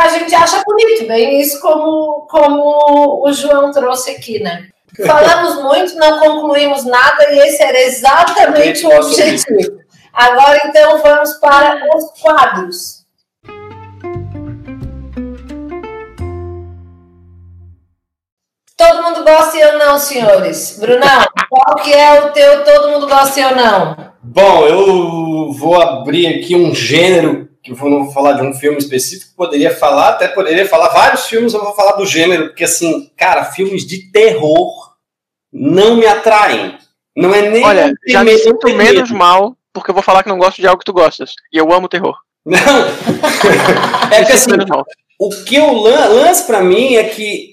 a gente acha bonito, bem isso como, como o João trouxe aqui, né? Falamos muito, não concluímos nada e esse era exatamente o objetivo. Agora, então, vamos para os quadros. Todo mundo gosta e eu não, senhores. Brunão, qual que é o teu todo mundo gosta e eu não? Bom, eu vou abrir aqui um gênero, que eu vou- falar de um filme específico, poderia falar, até poderia falar vários filmes, eu vou falar do gênero, porque assim, cara, filmes de terror não me atraem. Não é nem. Olha, já me medo, sinto ter menos medo. mal porque eu vou falar que não gosto de algo que tu gostas. E eu amo terror. Não! É que assim, o que eu lan lance pra mim é que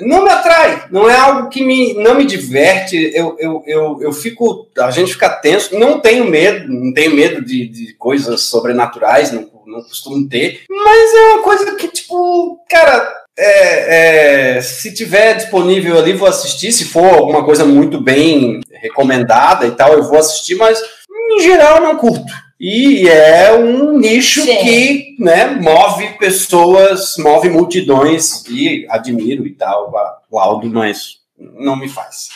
não me atrai, não é algo que me, não me diverte, eu, eu, eu, eu fico, a gente fica tenso, não tenho medo, não tenho medo de, de coisas sobrenaturais, não, não costumo ter, mas é uma coisa que, tipo, cara, é, é, se tiver disponível ali, vou assistir, se for alguma coisa muito bem recomendada e tal, eu vou assistir, mas em geral não curto. E é um nicho Sim. que né, move pessoas, move multidões, e admiro e tal, o Aldo, mas não me faz.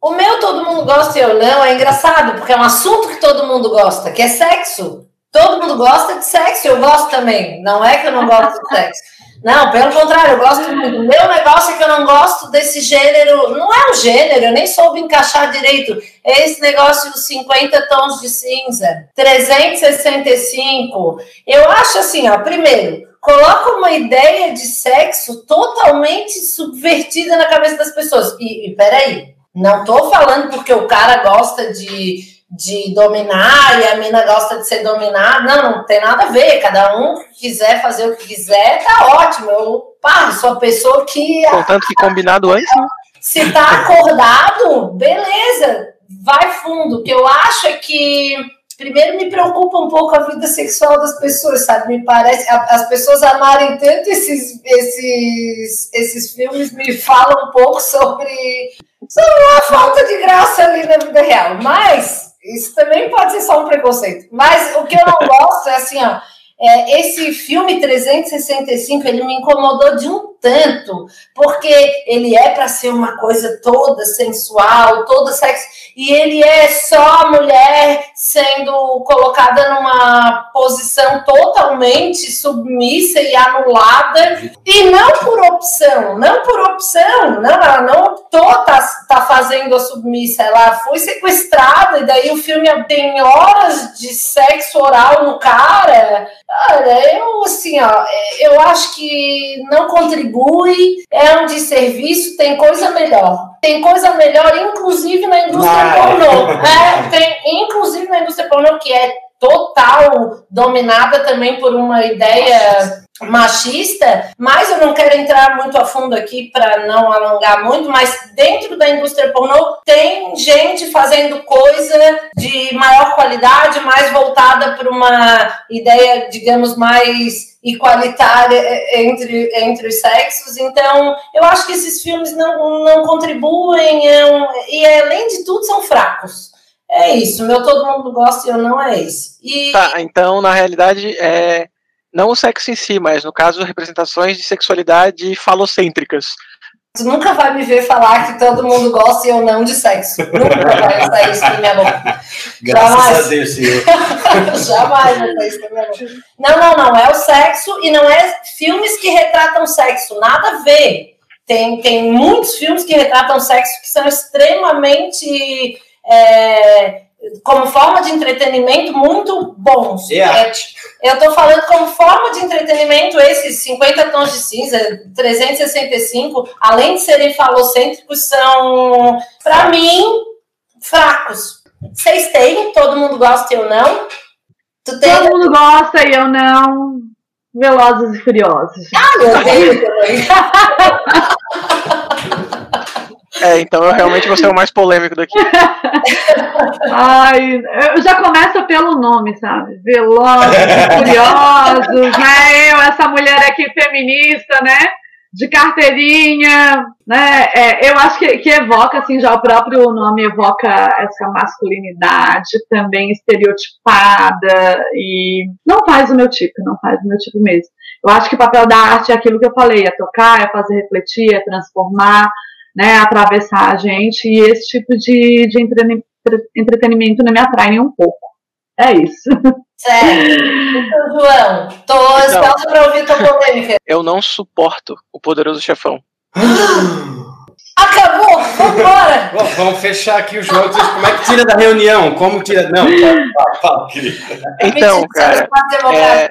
O meu todo mundo gosta e eu não é engraçado, porque é um assunto que todo mundo gosta, que é sexo. Todo mundo gosta de sexo, eu gosto também. Não é que eu não gosto de sexo. Não, pelo contrário, eu gosto muito. Meu negócio é que eu não gosto desse gênero. Não é um gênero, eu nem soube encaixar direito. É esse negócio dos 50 tons de cinza, 365. Eu acho assim, ó, primeiro, coloca uma ideia de sexo totalmente subvertida na cabeça das pessoas. E, e peraí, não tô falando porque o cara gosta de, de dominar e a mina gosta de ser dominada. Não, não tem nada a ver. Cada um que quiser fazer o que quiser, tá ótimo. Eu, pá, sou a pessoa que Contanto que combinado antes, né? se tá acordado, beleza, vai fundo. O que eu acho é que, primeiro, me preocupa um pouco a vida sexual das pessoas, sabe? Me parece, as pessoas amarem tanto esses, esses, esses filmes me falam um pouco sobre, sobre uma falta de graça ali na vida real. Mas, isso também pode ser só um preconceito. Mas o que eu não gosto é assim, ó. É, esse filme 365, ele me incomodou de um tanto, porque ele é para ser uma coisa toda sensual, toda sexy, e ele é só mulher sendo colocada numa posição totalmente submissa e anulada, e não por opção, não por opção, não, ela não optou tá, tá fazendo a submissa, ela foi sequestrada, e daí o filme tem horas de sexo oral no cara. Olha, eu assim, ó, eu acho que não contribui, é um desserviço, tem coisa melhor. Tem coisa melhor, inclusive na indústria pornô. É, tem, inclusive na indústria pornô, que é total dominada também por uma ideia machista, mas eu não quero entrar muito a fundo aqui para não alongar muito, mas dentro da indústria pornô tem gente fazendo coisa de maior qualidade, mais voltada para uma ideia, digamos, mais igualitária entre, entre os sexos. Então, eu acho que esses filmes não, não contribuem é um, e, além de tudo, são fracos. É isso, meu todo mundo gosta e eu não é esse. E... Tá, então, na realidade, é não o sexo em si, mas no caso representações de sexualidade falocêntricas. Tu nunca vai me ver falar que todo mundo gosta e eu não de sexo. Nunca vai sair isso da minha boca. Graças Jamais. a Deus, senhor. Jamais vai sair isso da minha boca. Não, não, não. É o sexo e não é filmes que retratam sexo. Nada a ver. Tem, tem muitos filmes que retratam sexo que são extremamente. É, como forma de entretenimento muito bons. Yeah. É, eu estou falando como forma de entretenimento, esses 50 tons de cinza, 365, além de serem falocêntricos, são, para mim, fracos. Vocês têm? Todo mundo gosta e eu não? Tu tem? Todo mundo gosta e eu não. Velozes e Furiosos. Ah, meu Deus! É, então eu realmente vou ser o mais polêmico daqui. Ai, eu já começo pelo nome, sabe? Velozes, curiosos, né? Eu, essa mulher aqui feminista, né? De carteirinha, né? É, eu acho que, que evoca, assim, já o próprio nome evoca essa masculinidade também estereotipada e não faz o meu tipo, não faz o meu tipo mesmo. Eu acho que o papel da arte é aquilo que eu falei, é tocar, é fazer refletir, é transformar, né, atravessar a gente, e esse tipo de, de entretenimento não me atrai nem um pouco. É isso. Certo. Então, João, tô esperando para ouvir tua polêmica. Eu não suporto o poderoso chefão. Acabou! Vambora! Bom, vamos fechar aqui o jogo. Como é que tira da reunião? Como tira. Não, fala, fala, querido. Então, cara. É,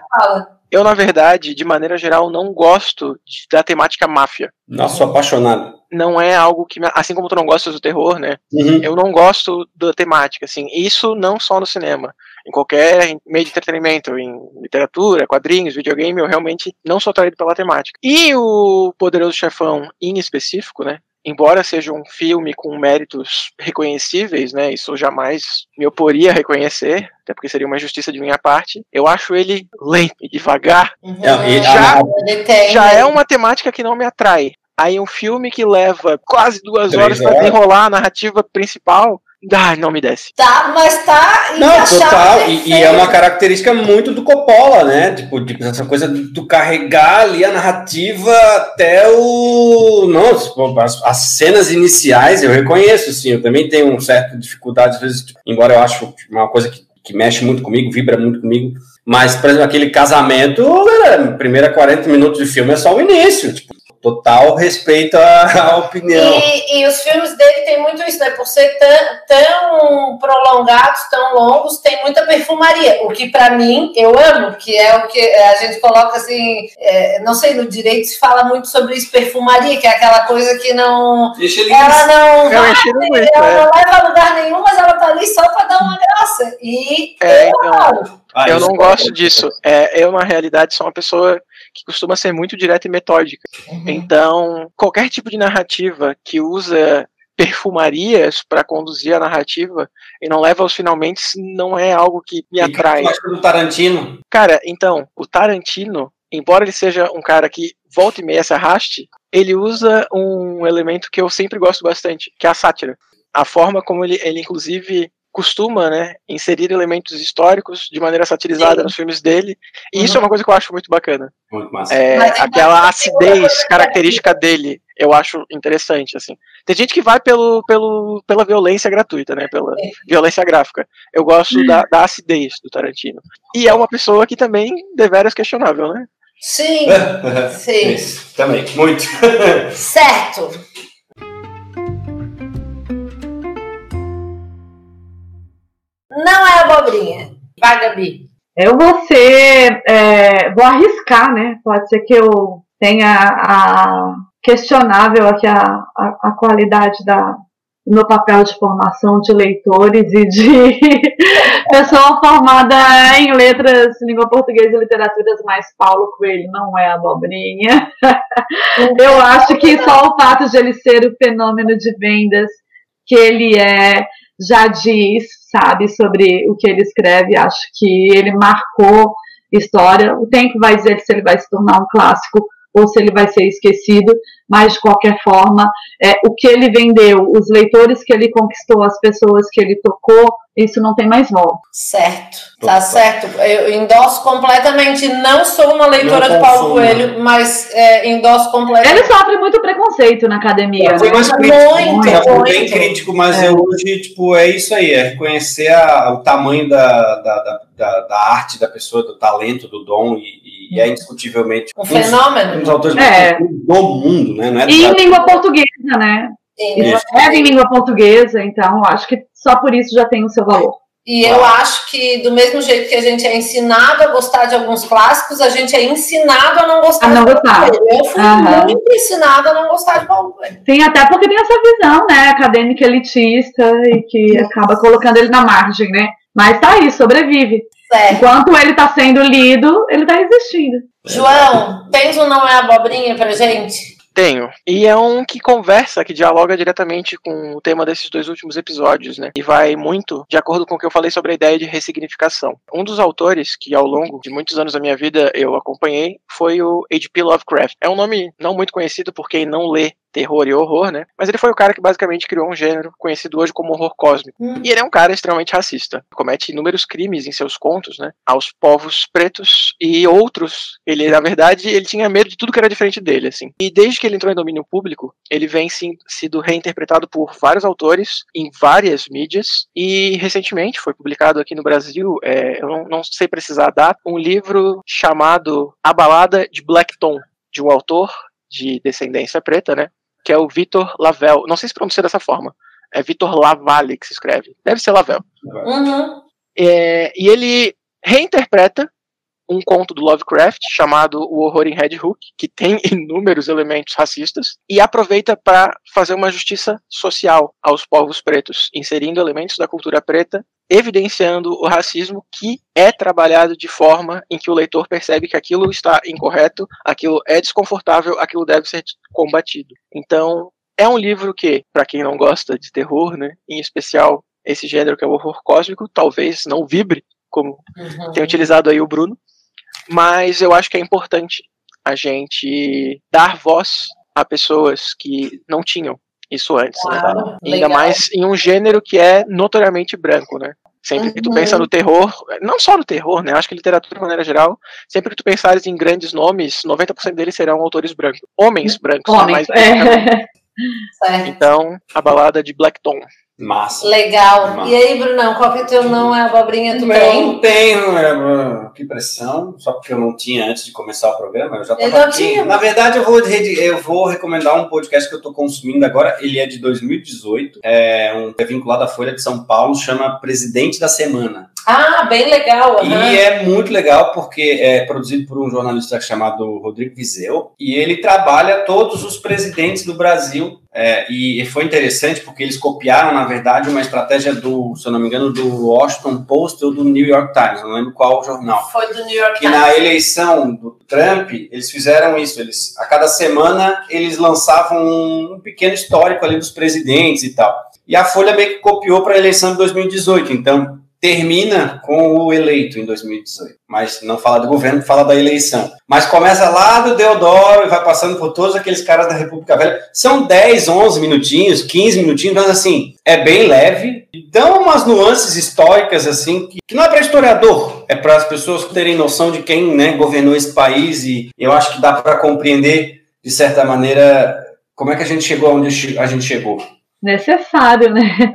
eu, na verdade, de maneira geral, não gosto da temática máfia. Nossa, sou apaixonado. Não é algo que. Assim como tu não gostas do terror, né? Uhum. Eu não gosto da temática, assim. Isso não só no cinema. Em qualquer meio de entretenimento, em literatura, quadrinhos, videogame, eu realmente não sou atraído pela temática. E o Poderoso Chefão, em específico, né? embora seja um filme com méritos reconhecíveis, né, isso eu jamais me oporia a reconhecer, até porque seria uma injustiça de minha parte, eu acho ele lento e devagar. Uhum. Já, já é uma temática que não me atrai. Aí um filme que leva quase duas horas para enrolar a narrativa principal, Ai, não me desce. Tá, mas tá. Não, total. E, e, é uma característica muito do Coppola, né? Tipo, tipo, essa coisa do carregar ali a narrativa até o. Não, tipo, as, as, cenas iniciais eu reconheço, sim. Eu também tenho uma certa dificuldade, às vezes, tipo, embora eu acho uma coisa que, que mexe muito comigo, vibra muito comigo. Mas, por exemplo, aquele casamento, galera, primeira 40 minutos de filme é só o início. Tipo, total respeito à, à opinião. E, e, os filmes dele tem muito isso, né? Por ser tão, tão prolongados, tão longos, tem muita perfumaria. O que para mim eu amo, que é o que a gente coloca assim, é, não sei, no direito se fala muito sobre isso, perfumaria, que é aquela coisa que não. Ela não, vai, muito, ela é. não leva a lugar nenhum, mas ela tá ali só para dar uma graça. E é, eu, então, ah, eu não gosto disso. É, eu, na realidade, sou uma pessoa que costuma ser muito direta e metódica. Uhum. Então, qualquer tipo de narrativa que usa perfumarias para conduzir a narrativa e não leva aos finalmente não é algo que me atrai. Mas do Tarantino? Cara, então, o Tarantino, embora ele seja um cara que volta e meia se arraste, ele usa um elemento que eu sempre gosto bastante, que é a sátira. A forma como ele, ele inclusive costuma, né, inserir elementos históricos de maneira satirizada Sim. nos filmes dele, e Uhum. isso é uma coisa que eu acho muito bacana. Muito massa. É, aquela uma- acidez característica dele, eu acho interessante, assim. Tem gente que vai pelo, pelo, pela violência gratuita, né, pela Sim. violência gráfica. Eu gosto da, da acidez do Tarantino. E é uma pessoa que também deveras questionável, né? Sim, sim. Isso, também, muito. certo. Não é abobrinha. Vai, Gabi. Eu vou ser, é, vou arriscar, né? Pode ser que eu tenha a questionável aqui a, a, a qualidade da do meu papel de formação de leitores e de pessoa formada em letras, língua portuguesa e literaturas, mas Paulo Coelho não é abobrinha. Eu acho que só o fato de ele ser o fenômeno de vendas que ele é já diz, sabe, sobre o que ele escreve. Acho que ele marcou história. O tempo vai dizer se ele vai se tornar um clássico ou se ele vai ser esquecido, mas de qualquer forma, é, o que ele vendeu, os leitores que ele conquistou, as pessoas que ele tocou, isso não tem mais volta. Certo, tá certo. Eu endosso completamente. Não sou uma leitora de Paulo consumo. Coelho, mas é, endosso completamente. Ele sofre muito preconceito na academia. Eu fui né? mais crítico, Muito, muito. bem crítico, mas É. eu hoje, tipo, é isso aí, é reconhecer a- o tamanho da, da, da, da- da arte da pessoa, do talento, do dom, e, e é indiscutivelmente Um um dos- um fenômeno. dos autores É. do mundo, né? Não é E em língua portuguesa, né? Sim. Ele escreve em língua portuguesa, então acho que só por isso já tem o seu valor. E eu acho que, do mesmo jeito que a gente é ensinado a gostar de alguns clássicos, a gente é ensinado a não gostar A não gostar. Eu fui Aham. muito ensinada a não gostar de Paulo Coelho. Tem até porque tem essa visão, né, acadêmica elitista e que acaba colocando ele na margem, né? Mas tá aí, sobrevive. Certo. Enquanto ele tá sendo lido, ele tá existindo. João, tens um não é abobrinha pra gente? Tenho. E é um que conversa, que dialoga diretamente com o tema desses dois últimos episódios, né? E vai muito de acordo com o que eu falei sobre a ideia de ressignificação. Um dos autores que ao longo de muitos anos da minha vida eu acompanhei foi o H.P. Lovecraft. É um nome não muito conhecido por quem não lê terror e horror, né? Mas ele foi o cara que basicamente criou um gênero conhecido hoje como horror cósmico. Hum. E ele é um cara extremamente racista. Comete inúmeros crimes em seus contos, né? Aos povos pretos e outros. Ele, na verdade, ele tinha medo de tudo que era diferente dele, assim. E desde que ele entrou em domínio público, ele vem sim, sido reinterpretado por vários autores em várias mídias. E recentemente foi publicado aqui no Brasil, é, eu não, não sei precisar data, um livro chamado A Balada de Blackton, de um autor de descendência preta, né? Que é o Vitor Lavel. Não sei se pronuncia dessa forma. É Vitor Lavalle que se escreve. Deve ser Lavel. Uhum. É, e ele reinterpreta um conto do Lovecraft chamado O Horror em Red Hook, que tem inúmeros elementos racistas, e aproveita para fazer uma justiça social aos povos pretos, inserindo elementos da cultura preta, evidenciando o racismo que é trabalhado de forma em que o leitor percebe que aquilo está incorreto, aquilo é desconfortável, aquilo deve ser combatido. Então, é um livro que, para quem não gosta de terror, né, em especial esse gênero que é o horror cósmico, talvez não vibre, como Uhum. tem utilizado aí o Bruno, mas eu acho que é importante a gente dar voz a pessoas que não tinham isso antes, né? Ainda legal. mais em um gênero que é notoriamente branco, né? Sempre que tu Uhum. pensa no terror, não só no terror, né? Acho que literatura de maneira geral, sempre que tu pensares em grandes nomes, 90% deles serão autores brancos. Homens brancos, né? Homens. mais. É. Certo. Então, a balada de Blackton. Massa. Legal. Massa. E aí, Brunão, qual que é teu não é abobrinha? Meu, tem? não tenho, é, que pressão, só porque eu não tinha antes de começar o programa, eu já Eu não aqui. tinha. Na verdade, eu vou, eu vou recomendar um podcast que eu estou consumindo agora, ele é de 2018, é, um, é vinculado à Folha de São Paulo, chama Presidente da Semana. Ah, bem legal. aham. E é muito legal porque é produzido por um jornalista chamado Rodrigo Vizeu e ele trabalha todos os presidentes do Brasil. é, e foi interessante porque eles copiaram, na verdade, uma estratégia do, se eu não me engano, do Washington Post ou do New York Times, não lembro qual jornal. Foi do New York Que Times. na eleição do Trump, eles fizeram isso. Eles, a cada semana, eles lançavam um pequeno histórico ali dos presidentes e tal. E a Folha meio que copiou para a eleição de 2018. Então, termina com o eleito em 2018. Mas não fala do governo, fala da eleição. Mas começa lá do Deodoro e vai passando por todos aqueles caras da República Velha. São 10, 11 minutinhos, 15 minutinhos, mas assim, é bem leve. Dão umas nuances históricas, assim, que, que não é para historiador, é para as pessoas terem noção de quem né, governou esse país. E eu acho que dá para compreender, de certa maneira, como é que a gente chegou onde a gente chegou. Necessário, né?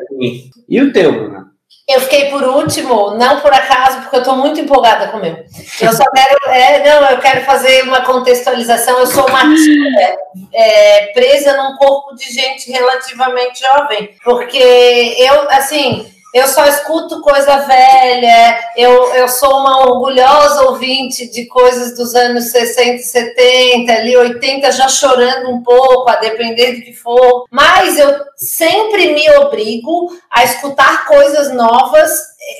E o teu, Bruna? Eu fiquei por último, não por acaso, porque eu estou muito empolgada com o meu. Eu só quero, é, não, eu quero fazer uma contextualização. Eu sou uma tia é, presa num corpo de gente relativamente jovem, porque eu, assim, eu só escuto coisa velha, eu, eu sou uma orgulhosa ouvinte de coisas dos anos 60, 70, ali 80, já chorando um pouco, a depender do que for. Mas eu sempre me obrigo a escutar coisas novas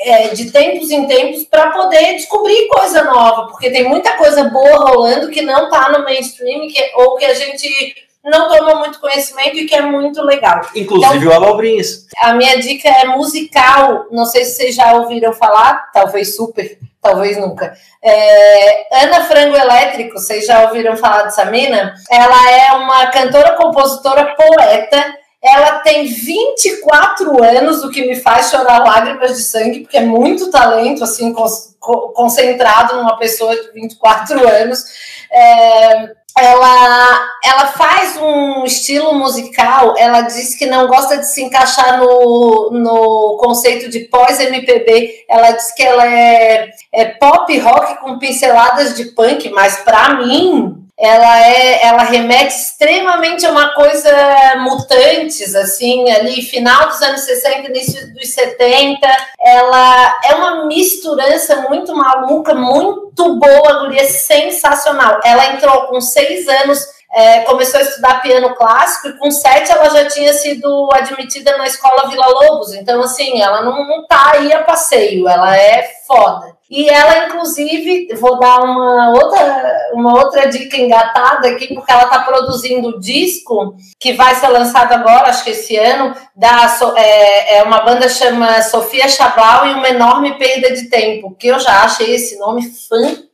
é, de tempos em tempos para poder descobrir coisa nova, porque tem muita coisa boa rolando que não está no mainstream que, ou que a gente não toma muito conhecimento e que é muito legal. Inclusive então, o Abobrinhas. A minha dica é musical. Não sei se vocês já ouviram falar, talvez super, talvez nunca. É, Ana Frango Elétrico, vocês já ouviram falar dessa mina? Ela é uma cantora, compositora, poeta. Ela tem 24 anos, o que me faz chorar lágrimas de sangue, porque é muito talento, assim, concentrado numa pessoa de 24 anos. É, ela, ela faz um estilo musical, ela diz que não gosta de se encaixar no, no conceito de pós-MPB, ela diz que ela é, é pop rock com pinceladas de punk, mas para mim ela é ela remete extremamente a uma coisa mutantes assim ali final dos anos 60 início dos 70 ela é uma misturança muito maluca muito boa guria sensacional ela entrou com seis anos é, começou a estudar piano clássico e com sete ela já tinha sido admitida na escola Vila Lobos. Então, assim, ela não, não tá aí a passeio, ela é foda. E ela, inclusive, vou dar uma outra, uma outra dica engatada aqui, porque ela está produzindo um disco que vai ser lançado agora, acho que esse ano, da, é, é uma banda chama Sofia Chabal e uma enorme perda de tempo, que eu já achei esse nome fantástico.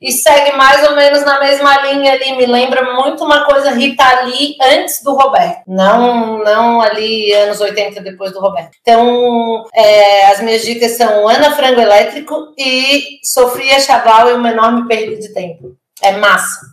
E segue mais ou menos na mesma linha ali, me lembra muito uma coisa Rita Lee antes do Roberto, não, não ali anos 80 depois do Roberto. Então, é, as minhas dicas são Ana Frango Elétrico, e Sofia Chaval e uma enorme perda de tempo. É massa.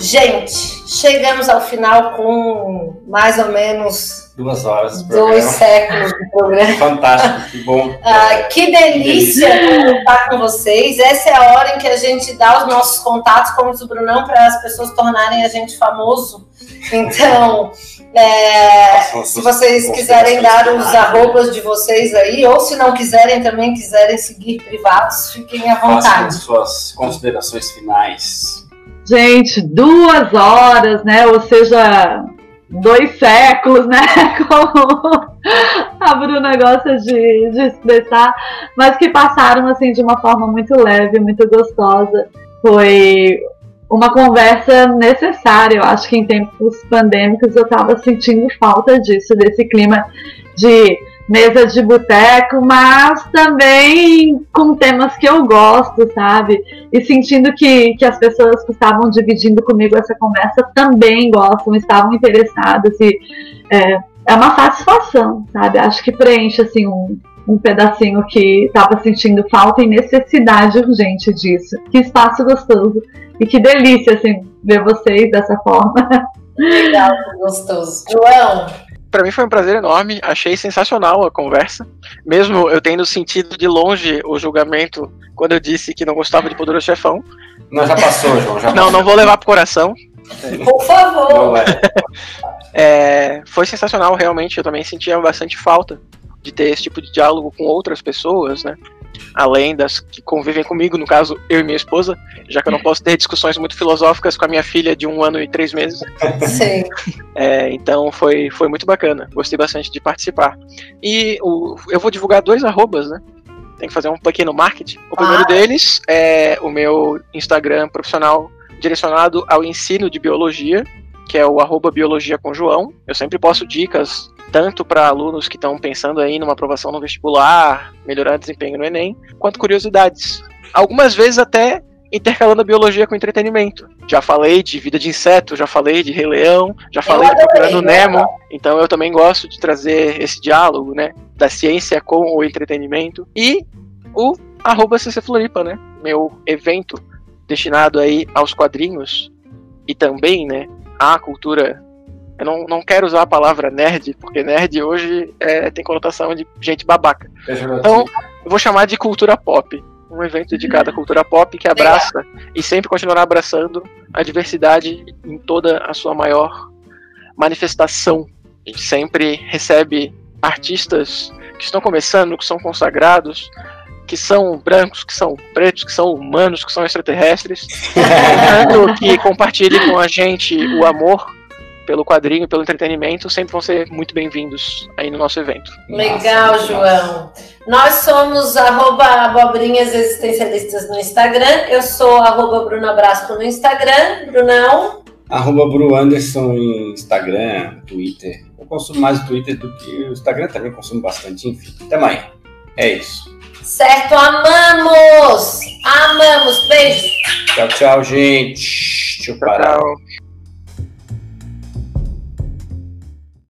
Gente, chegamos ao final com mais ou menos duas horas. Dois séculos de programa. Fantástico, que bom. Ah, que delícia estar com vocês. Essa é a hora em que a gente dá os nossos contatos, como diz o Brunão, para as pessoas tornarem a gente famoso. Então, é, se vocês quiserem dar os arrobas de vocês aí, ou se não quiserem também, quiserem seguir privados, fiquem à vontade. Façam suas considerações finais. Gente, duas horas, né? Ou seja, dois séculos, né? Como a Bruna gosta de, de expressar, mas que passaram assim de uma forma muito leve, muito gostosa. Foi uma conversa necessária. Eu acho que em tempos pandêmicos eu estava sentindo falta disso, desse clima de mesa de boteco, mas também com temas que eu gosto, sabe? E sentindo que, que as pessoas que estavam dividindo comigo essa conversa também gostam, estavam interessadas. E é, é uma satisfação, sabe? Acho que preenche assim um, um pedacinho que estava sentindo falta e necessidade urgente disso. Que espaço gostoso e que delícia, assim, ver vocês dessa forma. Legal, gostoso. João, para mim foi um prazer enorme, achei sensacional a conversa, mesmo eu tendo sentido de longe o julgamento quando eu disse que não gostava de Poderoso Chefão. Não, já passou, João. Já passou. Não, não vou levar pro coração. Por favor. É, foi sensacional, realmente. Eu também sentia bastante falta de ter esse tipo de diálogo com outras pessoas, né? Além das que convivem comigo, no caso, eu e minha esposa, já que eu não posso ter discussões muito filosóficas com a minha filha de um ano e três meses. Sim. É, então foi, foi muito bacana, gostei bastante de participar. E o, eu vou divulgar dois arrobas, né? Tem que fazer um pequeno marketing. O primeiro ah. deles é o meu Instagram profissional direcionado ao ensino de biologia, que é o arroba Biologia com João. Eu sempre posto dicas tanto para alunos que estão pensando aí numa aprovação no vestibular, melhorar o desempenho no Enem, quanto curiosidades. Algumas vezes até intercalando a biologia com entretenimento. Já falei de vida de inseto, já falei de Rei Leão, já falei de Procurando Nemo. Então eu também gosto de trazer esse diálogo, né, da ciência com o entretenimento e o arroba CC Floripa, né, meu evento destinado aí aos quadrinhos e também, né, à cultura eu não, não quero usar a palavra nerd, porque nerd hoje é, tem conotação de gente babaca. Então, eu vou chamar de cultura pop. Um evento dedicado à cultura pop que abraça e sempre continuará abraçando a diversidade em toda a sua maior manifestação. A gente sempre recebe artistas que estão começando, que são consagrados, que são brancos, que são pretos, que são humanos, que são extraterrestres, que compartilhem com a gente o amor pelo quadrinho, pelo entretenimento, sempre vão ser muito bem-vindos aí no nosso evento. Legal, Nossa, João. Nós somos arroba abobrinhas existencialistas no Instagram. Eu sou arroba Brasco no Instagram. Brunão. Arroba Bru Anderson em Instagram, Twitter. Eu consumo mais o Twitter do que o Instagram também consumo bastante, enfim. Até amanhã. É isso. Certo, amamos! Amamos! Beijo! Tchau, tchau, gente. Tchau, tchau.